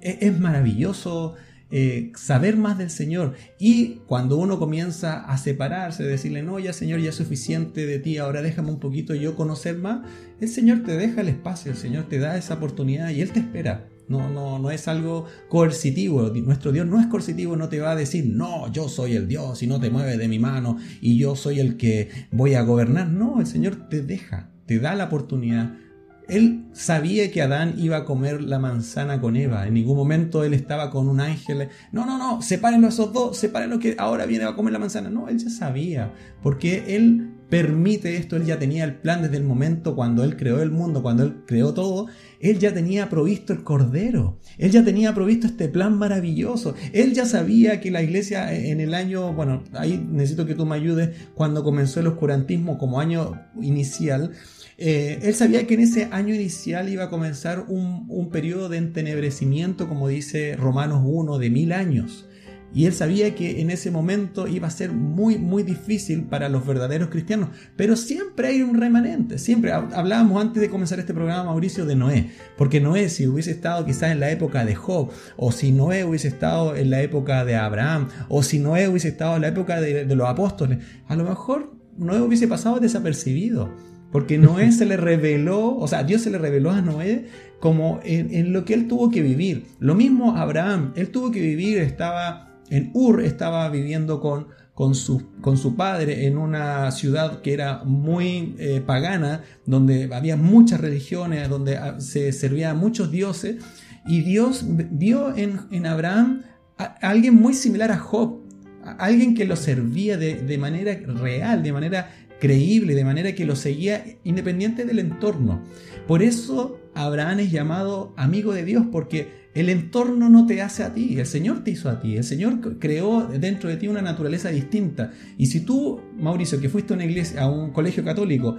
e-, es, maravilloso eh, saber más del Señor. Y cuando uno comienza a separarse, decirle, no, ya Señor, ya es suficiente de ti, ahora déjame un poquito yo conocer más, el Señor te deja el espacio, el Señor te da esa oportunidad y Él te espera. No, no, no es algo coercitivo. Nuestro Dios no es coercitivo, no te va a decir, no, yo soy el Dios y no te mueves de mi mano y yo soy el que voy a gobernar. No, el Señor te deja, te da la oportunidad. Él sabía que Adán iba a comer la manzana con Eva. En ningún momento él estaba con un ángel. No, no, no, sepárenlo esos dos, sepárenlo que ahora viene a comer la manzana. No, él ya sabía, porque él permite esto, él ya tenía el plan desde el momento cuando él creó el mundo, cuando él creó todo, él ya tenía provisto el cordero, él ya tenía provisto este plan maravilloso, él ya sabía que la iglesia en el año, bueno, ahí necesito que tú me ayudes, cuando comenzó el oscurantismo como año inicial, eh, él sabía que en ese año inicial iba a comenzar un, un periodo de entenebrecimiento, como dice Romanos 1, de mil años. Y él sabía que en ese momento iba a ser muy, muy difícil para los verdaderos cristianos. Pero siempre hay un remanente, siempre. Hablábamos antes de comenzar este programa, Mauricio, de Noé. Porque Noé, si hubiese estado quizás en la época de Job, o si Noé hubiese estado en la época de Abraham, o si Noé hubiese estado en la época de, los apóstoles, a lo mejor Noé hubiese pasado desapercibido. Porque Noé se le reveló, o sea, Dios se le reveló a Noé como en, en, lo que él tuvo que vivir. Lo mismo Abraham, él tuvo que vivir, estaba en Ur estaba viviendo con, con, su, con su padre en una ciudad que era muy eh, pagana, donde había muchas religiones, donde ah, se servían muchos dioses, y Dios vio en, en Abraham a, alguien muy similar a Job, alguien que lo servía de, de manera real, de manera creíble, de manera que lo seguía independiente del entorno. Por eso Abraham es llamado amigo de Dios, porque el entorno no te hace a ti, el Señor te hizo a ti, el Señor creó dentro de ti una naturaleza distinta. Y si tú, Mauricio, que fuiste a una iglesia, a un colegio católico,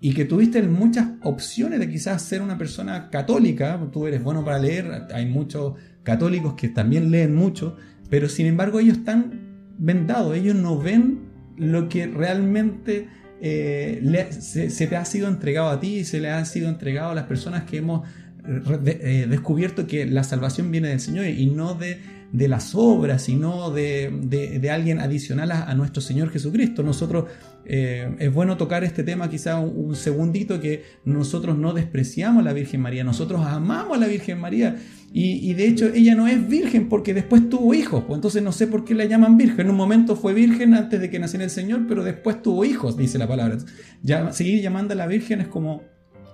y que tuviste muchas opciones de quizás ser una persona católica, tú eres bueno para leer, hay muchos católicos que también leen mucho, pero sin embargo ellos están vendados, ellos no ven lo que realmente eh, se, se, te ha sido entregado a ti y se le ha sido entregado a las personas que hemos eh, descubierto que la salvación viene del Señor y no de, de las obras, sino de, de, alguien adicional a, nuestro Señor Jesucristo. Nosotros, eh, es bueno tocar este tema quizá un, segundito, que nosotros no despreciamos a la Virgen María, nosotros amamos a la Virgen María. Y, de hecho ella no es virgen porque después tuvo hijos, pues entonces no sé por qué la llaman virgen. En un momento fue virgen antes de que naciera el Señor, pero después tuvo hijos, dice la palabra. Seguir llamando a la Virgen es como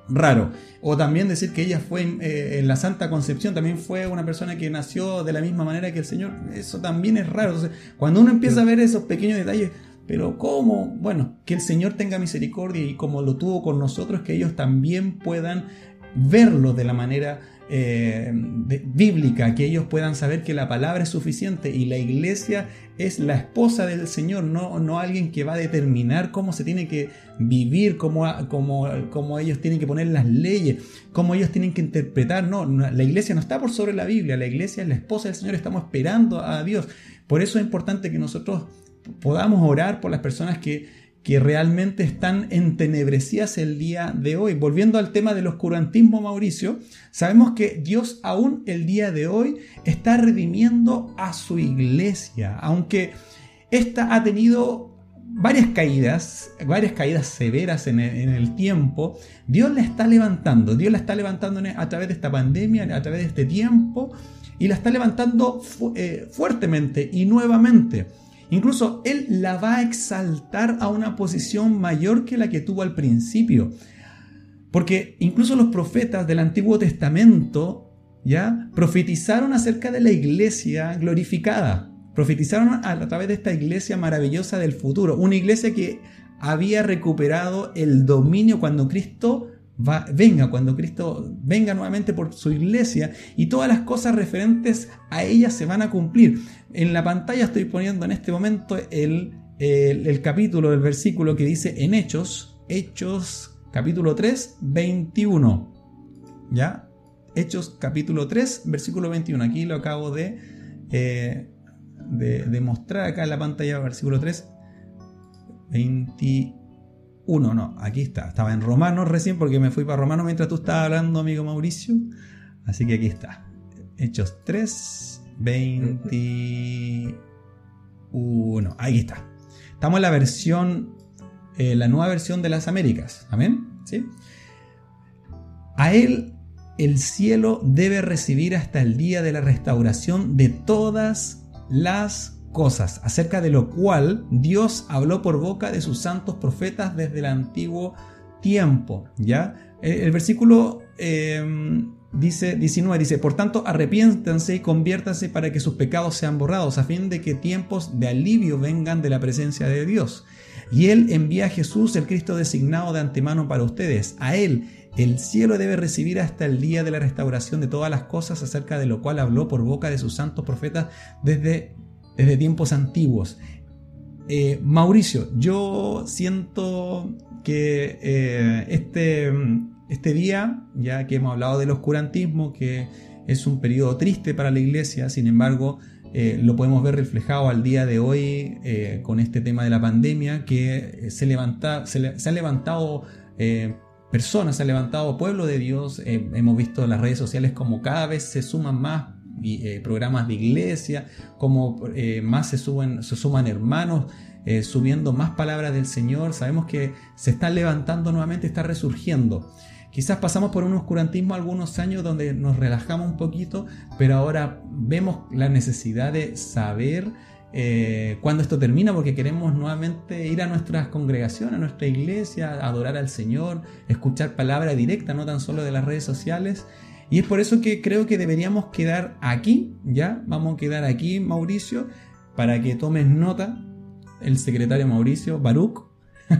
raro. O también decir que ella fue eh, en la Santa Concepción, también fue una persona que nació de la misma manera que el Señor. Eso también es raro. Entonces, cuando uno empieza a ver esos pequeños detalles, pero ¿cómo? Bueno, que el Señor tenga misericordia y como lo tuvo con nosotros, que ellos también puedan verlo de la manera eh, bíblica, que ellos puedan saber que la palabra es suficiente y la iglesia es la esposa del Señor, no, no alguien que va a determinar cómo se tiene que vivir, cómo, cómo, cómo ellos tienen que poner las leyes, cómo ellos tienen que interpretar. No, la iglesia no está por sobre la Biblia, la iglesia es la esposa del Señor, estamos esperando a Dios. Por eso es importante que nosotros podamos orar por las personas que que realmente están entenebrecidas el día de hoy. Volviendo al tema del oscurantismo, Mauricio, sabemos que Dios aún el día de hoy está redimiendo a su iglesia, aunque esta ha tenido varias caídas, varias caídas severas en el, tiempo, Dios la está levantando, Dios la está levantando a través de esta pandemia, a través de este tiempo, y la está levantando eh, fuertemente y nuevamente. Incluso Él la va a exaltar a una posición mayor que la que tuvo al principio. Porque incluso los profetas del Antiguo Testamento ya profetizaron acerca de la iglesia glorificada. Profetizaron a través de esta iglesia maravillosa del futuro. Una iglesia que había recuperado el dominio cuando Cristo venga, cuando Cristo venga nuevamente por su iglesia y todas las cosas referentes a ella se van a cumplir. En la pantalla estoy poniendo en este momento el el, capítulo, el versículo que dice en Hechos, Hechos capítulo 3, 21. ¿Ya? Hechos capítulo 3, versículo 21. Aquí lo acabo de, eh, de, mostrar acá en la pantalla, versículo 3, 21. No, aquí está. Estaba en Romanos recién porque me fui para Romanos mientras tú estabas hablando, amigo Mauricio. Así que aquí está. Hechos 3, 21. Ahí está. Estamos en la versión, eh, la nueva versión de las Américas. Amén. ¿Sí? A él el cielo debe recibir hasta el día de la restauración de todas las cosas, acerca de lo cual Dios habló por boca de sus santos profetas desde el antiguo tiempo. ¿ya? El, versículo em, dice 19, dice, por tanto arrepiéntanse y conviértanse para que sus pecados sean borrados, a fin de que tiempos de alivio vengan de la presencia de Dios. Y Él envía a Jesús, el Cristo designado de antemano para ustedes. A Él el cielo debe recibir hasta el día de la restauración de todas las cosas acerca de lo cual habló por boca de sus santos profetas desde, desde tiempos antiguos. Eh, Mauricio, yo siento que eh, este, este día, ya que hemos hablado del oscurantismo, que es un periodo triste para la iglesia, sin embargo, eh, lo podemos ver reflejado al día de hoy con este tema de la pandemia, que se, levanta, se, se ha levantado personas, se ha levantado pueblo de Dios. Hemos visto las redes sociales como cada vez se suman más eh, programas de iglesia, como eh, más se, suben, se suman hermanos. subiendo más palabras del Señor, sabemos que se está levantando nuevamente, está resurgiendo. Quizás pasamos por un oscurantismo algunos años donde nos relajamos un poquito, pero ahora vemos la necesidad de saber eh, cuando esto termina, porque queremos nuevamente ir a nuestras congregaciones, a nuestra iglesia, adorar al Señor, escuchar palabra directa, no tan solo de las redes sociales. Y es por eso que creo que deberíamos quedar aquí, ¿ya? Vamos a quedar aquí, Mauricio, para que tomes nota, el secretario Mauricio, Baruch.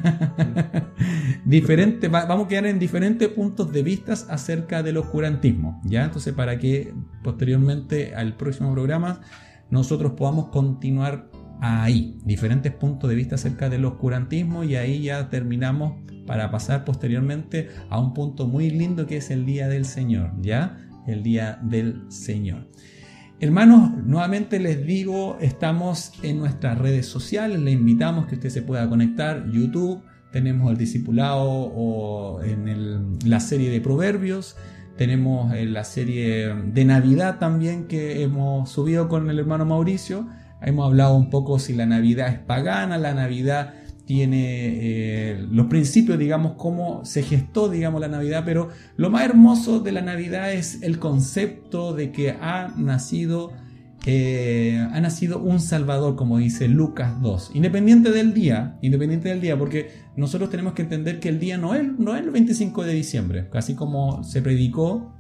Vamos a quedar en diferentes puntos de vista acerca del oscurantismo, ¿ya? Entonces, para que posteriormente al próximo programa nosotros podamos continuar ahí, diferentes puntos de vista acerca del oscurantismo y ahí ya terminamos para pasar posteriormente a un punto muy lindo que es el día del Señor, ¿ya? El día del Señor. Hermanos, nuevamente les digo, estamos en nuestras redes sociales, le invitamos que usted se pueda conectar, YouTube, tenemos el discipulado o en la serie de proverbios, tenemos eh, la serie de Navidad también que hemos subido con el hermano Mauricio. Hemos hablado un poco si la Navidad es pagana, la Navidad tiene eh, los principios, digamos, cómo se gestó, digamos, la Navidad, pero lo más hermoso de la Navidad es el concepto de que ha nacido ha nacido un Salvador, como dice Lucas 2. Independiente del día, independiente del día, porque nosotros tenemos que entender que el día no es, no es el 25 de diciembre, casi como se predicó.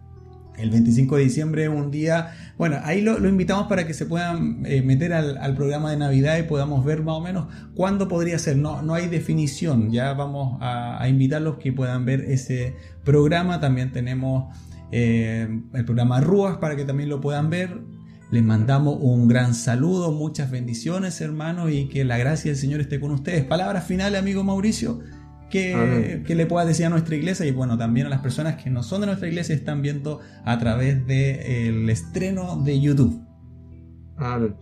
El 25 de diciembre un día, bueno, ahí lo, invitamos para que se puedan eh, meter al, programa de Navidad y podamos ver más o menos cuándo podría ser. No, no hay definición, ya vamos a, a invitarlos que puedan ver ese programa. También tenemos eh, el programa Rúas para que también lo puedan ver les mandamos un gran saludo, muchas bendiciones, hermanos, y que la gracia del Señor esté con ustedes. Palabras finales, amigo Mauricio, que, le pueda decir a nuestra iglesia. Y bueno, también a las personas que no son de nuestra iglesia y están viendo a través del estreno de YouTube. ver,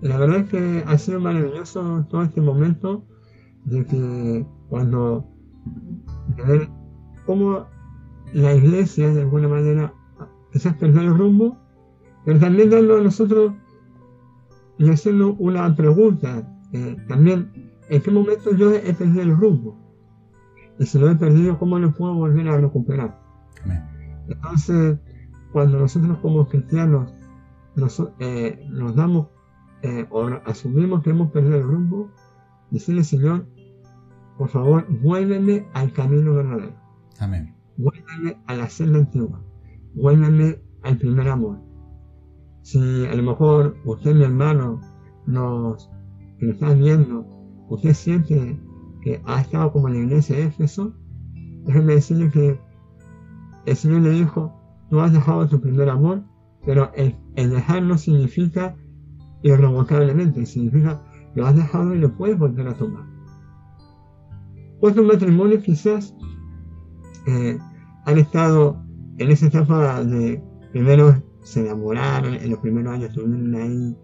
La verdad es que ha sido maravilloso todo este momento de que cuando de ver cómo la iglesia de alguna manera quizás perdió el rumbo pero también dando a nosotros y haciendo una pregunta, eh, también, ¿en qué momento yo he perdido el rumbo? Y si lo he perdido, ¿cómo lo puedo volver a recuperar? Entonces, cuando nosotros como cristianos nos, eh, nos damos eh, o asumimos que hemos perdido el rumbo, decirle, Señor, por favor, vuélveme al camino verdadero. Amén. Vuélveme a la senda antigua. Vuélveme al primer amor. Si a lo mejor usted, mi hermano, nos, está viendo, usted siente que ha estado como en la iglesia de Éfeso, déjeme decirle que el Señor le dijo, tú has dejado tu primer amor, pero el, dejar no significa irrevocablemente, significa lo has dejado y lo puedes volver a tomar. Otros matrimonios quizás eh, han estado en esa etapa de primero se enamoraron, en los primeros años estuvieron ahí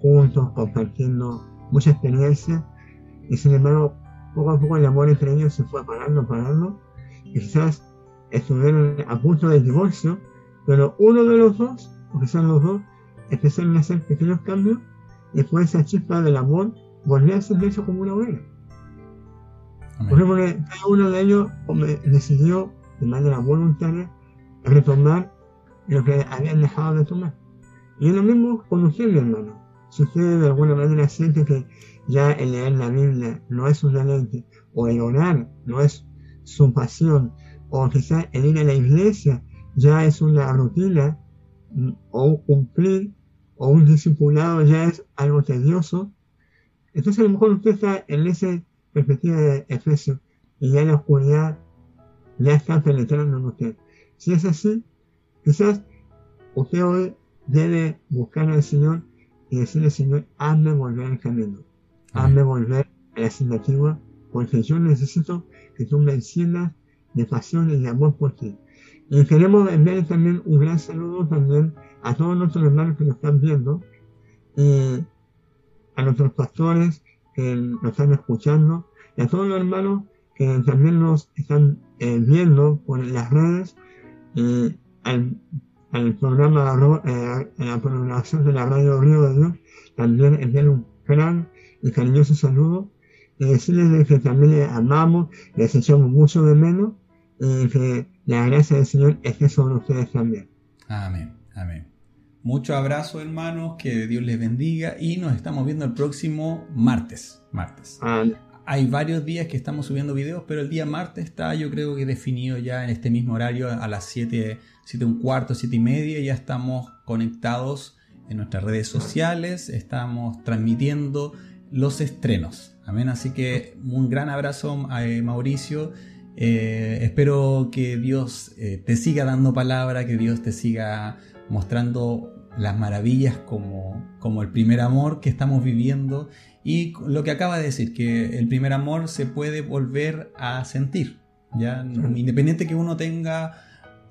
juntos, compartiendo mucha experiencia, y sin embargo, poco a poco el amor entre ellos se fue apagando, apagando, quizás estuvieron a punto del divorcio, pero uno de los dos, o quizás los dos, empezaron a hacer pequeños cambios, y después esa chispa del amor volvió a encenderse como una hoguera. Por ejemplo, cada uno de ellos decidió de manera voluntaria retomar lo que habían dejado de tomar. Y es lo mismo con usted, mi hermano. Si usted de alguna manera siente que ya el leer la Biblia no es una lente, o el orar no es su pasión, o quizás el ir a la iglesia ya es una rutina, o cumplir, o un discipulado ya es algo tedioso, entonces a lo mejor usted está en esa perspectiva de Efesio y ya la oscuridad ya está penetrando en usted. Si es así, quizás usted hoy debe buscar al Señor y decirle, Señor, hazme volver al camino, hazme volver a la asignativa, porque yo necesito que tú me enciendas de pasión y de amor por ti. Y queremos enviar también un gran saludo también a todos nuestros hermanos que nos están viendo, y a nuestros pastores que nos están escuchando, y a todos los hermanos que también nos están eh, viendo por las redes, y al, programa, eh, la programación de la radio Río de Dios, también enviar un gran y cariñoso saludo y decirles que también les amamos, les echamos mucho de menos y que la gracia del Señor esté sobre ustedes también. Amén, amén. Mucho abrazo hermanos, que Dios les bendiga y nos estamos viendo el próximo martes. Martes. Hay varios días que estamos subiendo videos, pero el día martes está yo creo que definido ya en este mismo horario a las 7, 7 un cuarto, 7 y media. Ya estamos conectados en nuestras redes sociales, estamos transmitiendo los estrenos. Amén. Así que un gran abrazo a eh, Mauricio. Eh, espero que Dios eh, te siga dando palabra, que Dios te siga mostrando las maravillas como, como el primer amor que estamos viviendo y lo que acaba de decir, que el primer amor se puede volver a sentir, ¿ya? Independiente que uno tenga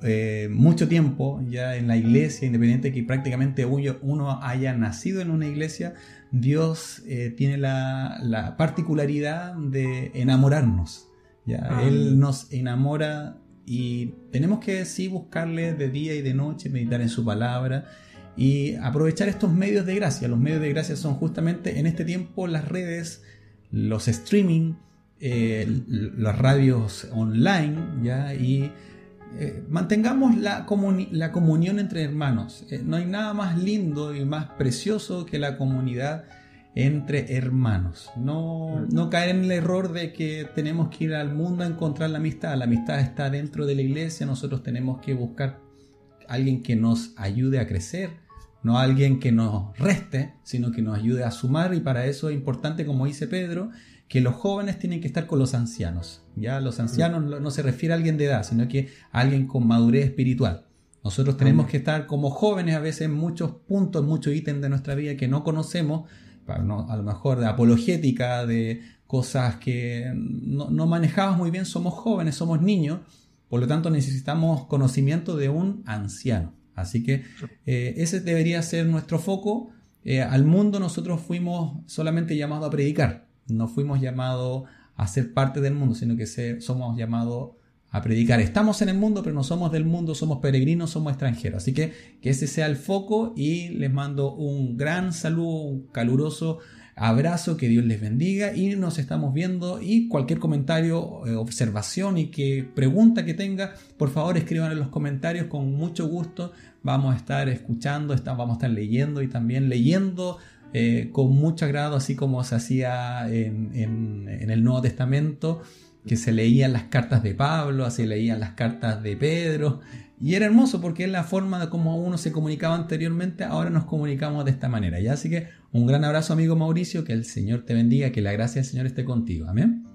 eh, mucho tiempo ya en la iglesia, independiente que prácticamente uno haya nacido en una iglesia, Dios eh, tiene la, particularidad de enamorarnos. ¿ya? Él nos enamora y tenemos que sí buscarle de día y de noche, meditar en su palabra y aprovechar estos medios de gracia. Los medios de gracia son justamente en este tiempo las redes, los streaming, eh, las radios online, ¿ya? y eh, mantengamos la, la, comunión entre hermanos. Eh, no hay nada más lindo y más precioso que la comunidad entre hermanos. No, no caer en el error de que tenemos que ir al mundo a encontrar la amistad. La amistad está dentro de la iglesia, nosotros tenemos que buscar alguien que nos ayude a crecer, no alguien que nos reste, sino que nos ayude a sumar y para eso es importante, como dice Pedro, que los jóvenes tienen que estar con los ancianos. Ya los ancianos no se refiere a alguien de edad, sino que a alguien con madurez espiritual. Nosotros tenemos que estar como jóvenes a veces en muchos puntos, muchos ítems de nuestra vida que no conocemos, a lo mejor de apologética, de cosas que no, no manejamos muy bien, somos jóvenes, somos niños, por lo tanto necesitamos conocimiento de un anciano. Así que eh, ese debería ser nuestro foco. Eh, al mundo nosotros fuimos solamente llamados a predicar, no fuimos llamados a ser parte del mundo, sino que somos llamados a predicar. Estamos en el mundo, pero no somos del mundo, somos peregrinos, somos extranjeros. Así que que ese sea el foco y les mando un gran saludo, un caluroso abrazo, que Dios les bendiga y nos estamos viendo y cualquier comentario, eh, observación y que pregunta que tenga, por favor escriban en los comentarios con mucho gusto. Vamos a estar escuchando, vamos a estar leyendo y también leyendo eh, con mucho agrado, así como se hacía en, el Nuevo Testamento que se leían las cartas de Pablo, así leían las cartas de Pedro, y era hermoso porque es la forma de cómo uno se comunicaba anteriormente, ahora nos comunicamos de esta manera. ¿ya? Así que un gran abrazo amigo Mauricio, que el Señor te bendiga, que la gracia del Señor esté contigo. Amén.